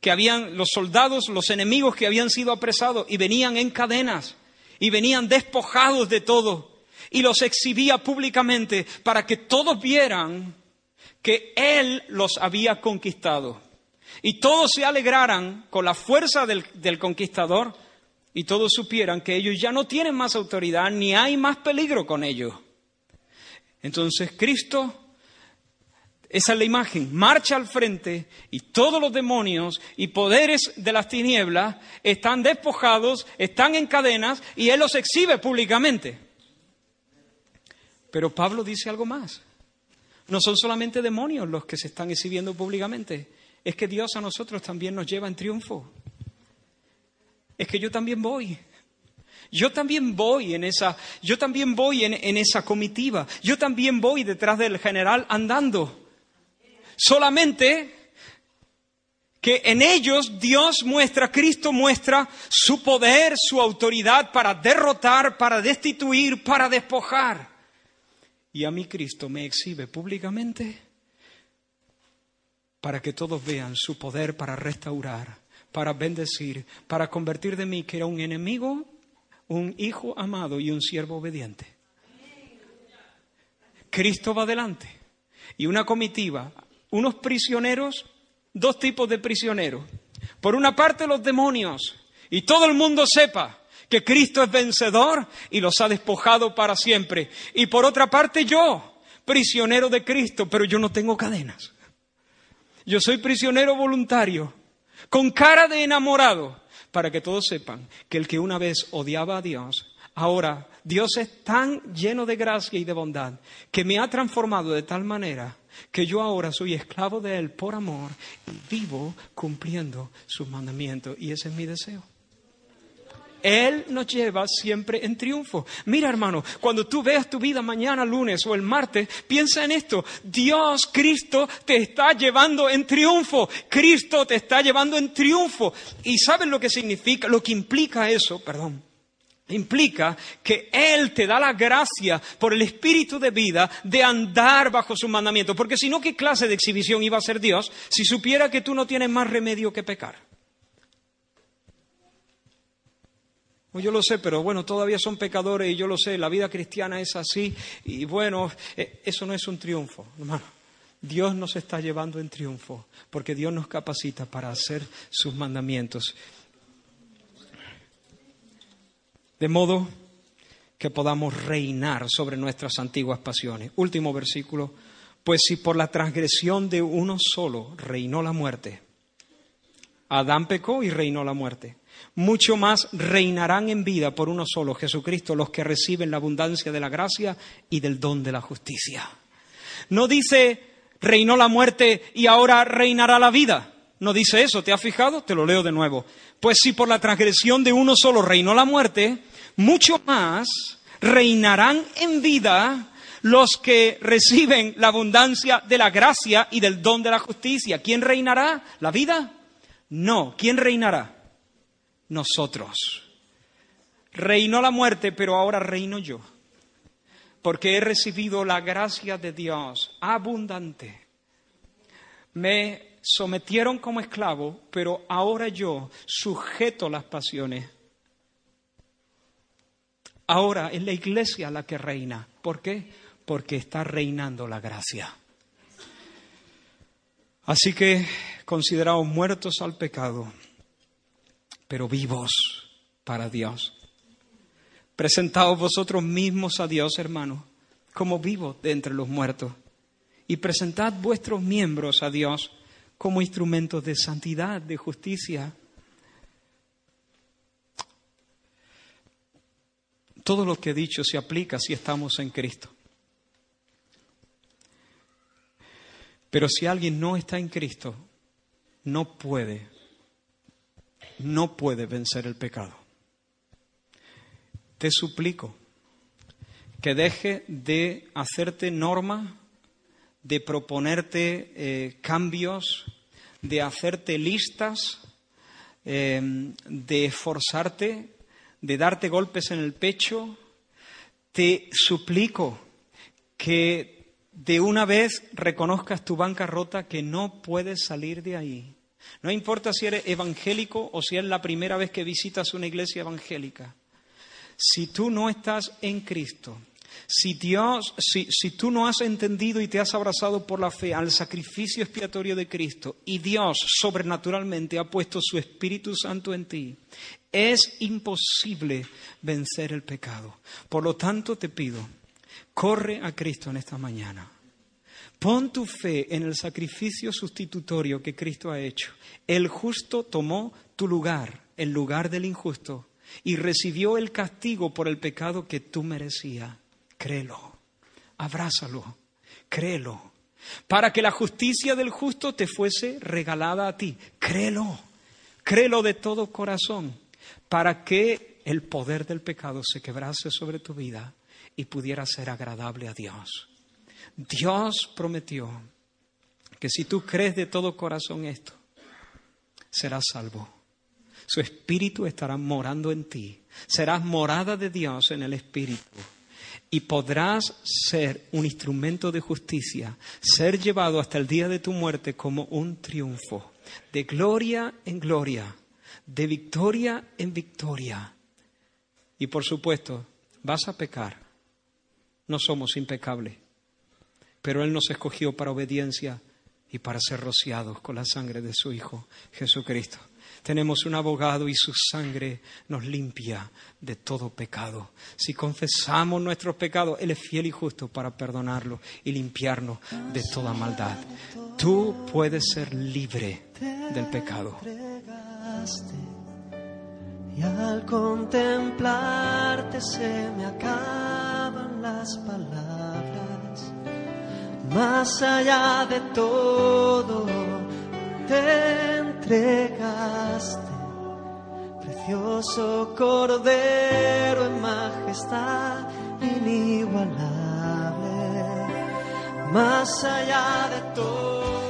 que habían, los soldados, los enemigos que habían sido apresados y venían en cadenas y venían despojados de todo y los exhibía públicamente para que todos vieran que Él los había conquistado. Y todos se alegraran con la fuerza del, del conquistador y todos supieran que ellos ya no tienen más autoridad ni hay más peligro con ellos. Entonces Cristo, esa es la imagen, marcha al frente y todos los demonios y poderes de las tinieblas están despojados, están en cadenas y Él los exhibe públicamente. Pero Pablo dice algo más. No son solamente demonios los que se están exhibiendo públicamente, es que Dios a nosotros también nos lleva en triunfo. Es que yo también voy. Yo también voy en esa, yo también voy en, en, esa comitiva. Yo también voy detrás del general andando. Solamente que en ellos Dios muestra, Cristo muestra su poder, su autoridad para derrotar, para destituir, para despojar. Y a mí Cristo me exhibe públicamente para que todos vean su poder para restaurar, para bendecir, para convertir de mí que era un enemigo, un hijo amado y un siervo obediente. Cristo va adelante y una comitiva, unos prisioneros, dos tipos de prisioneros. Por una parte los demonios y todo el mundo sepa que Cristo es vencedor y los ha despojado para siempre. Y por otra parte yo, prisionero de Cristo, pero yo no tengo cadenas. Yo soy prisionero voluntario, con cara de enamorado, para que todos sepan que el que una vez odiaba a Dios, ahora Dios es tan lleno de gracia y de bondad que me ha transformado de tal manera que yo ahora soy esclavo de Él por amor y vivo cumpliendo sus mandamientos. Y ese es mi deseo. Él nos lleva siempre en triunfo. Mira, hermano, cuando tú veas tu vida mañana, lunes o el martes, piensa en esto. Dios, Cristo, te está llevando en triunfo. Cristo te está llevando en triunfo. ¿Y sabes lo que significa, lo que implica eso? Perdón. Implica que Él te da la gracia por el espíritu de vida de andar bajo su mandamiento. Porque si no, ¿qué clase de exhibición iba a ser Dios si supiera que tú no tienes más remedio que pecar? Pues yo lo sé, pero bueno, todavía son pecadores y yo lo sé, la vida cristiana es así y bueno, eh, eso no es un triunfo, hermano. Dios nos está llevando en triunfo porque Dios nos capacita para hacer sus mandamientos. De modo que podamos reinar sobre nuestras antiguas pasiones. Último versículo. Pues si por la transgresión de uno solo reinó la muerte, Adán pecó y reinó la muerte mucho más reinarán en vida por uno solo, Jesucristo, los que reciben la abundancia de la gracia y del don de la justicia. No dice reinó la muerte y ahora reinará la vida. No dice eso, ¿te has fijado? Te lo leo de nuevo. Pues si por la transgresión de uno solo reinó la muerte, mucho más reinarán en vida los que reciben la abundancia de la gracia y del don de la justicia. ¿Quién reinará? ¿La vida? No. ¿Quién reinará? Nosotros. Reinó la muerte, pero ahora reino yo, porque he recibido la gracia de Dios abundante. Me sometieron como esclavo, pero ahora yo sujeto las pasiones. Ahora es la iglesia la que reina. ¿Por qué? Porque está reinando la gracia. Así que consideraos muertos al pecado pero vivos para Dios. Presentaos vosotros mismos a Dios, hermanos, como vivos de entre los muertos, y presentad vuestros miembros a Dios como instrumentos de santidad, de justicia. Todo lo que he dicho se aplica si estamos en Cristo. Pero si alguien no está en Cristo, no puede no puede vencer el pecado. Te suplico que deje de hacerte norma, de proponerte eh, cambios, de hacerte listas, em, de esforzarte, de darte golpes en el pecho. Te suplico que de una vez reconozcas tu bancarrota, que no puedes salir de ahí no importa si eres evangélico o si es la primera vez que visitas una iglesia evangélica. Si tú no estás en Cristo, Si Dios, si, si, tú no has entendido y te has abrazado por la fe al sacrificio expiatorio de Cristo y Dios sobrenaturalmente ha puesto su Espíritu Santo en ti, es imposible vencer el pecado. Por lo tanto te pido, corre a Cristo en esta mañana. Pon tu fe en el sacrificio sustitutorio que Cristo ha hecho. El justo tomó tu lugar, el lugar del injusto, y recibió el castigo por el pecado que tú merecías. Créelo, abrázalo, créelo, para que la justicia del justo te fuese regalada a ti. Créelo, créelo de todo corazón, para que el poder del pecado se quebrase sobre tu vida y pudiera ser agradable a Dios. Dios prometió que si tú crees de todo corazón esto, serás salvo. Su espíritu estará morando en ti. Serás morada de Dios en el espíritu. Y podrás ser un instrumento de justicia, ser llevado hasta el día de tu muerte como un triunfo, de gloria en gloria, de victoria en victoria. Y por supuesto, vas a pecar. No somos impecables pero Él nos escogió para obediencia y para ser rociados con la sangre de su Hijo Jesucristo. Tenemos un abogado y su sangre nos limpia de todo pecado. Si confesamos nuestros pecados, Él es fiel y justo para perdonarlo y limpiarnos de toda maldad. Tú puedes ser libre del pecado. Y al contemplarte se me acaban las palabras más allá de todo te entregaste, precioso cordero en majestad inigualable, más allá de todo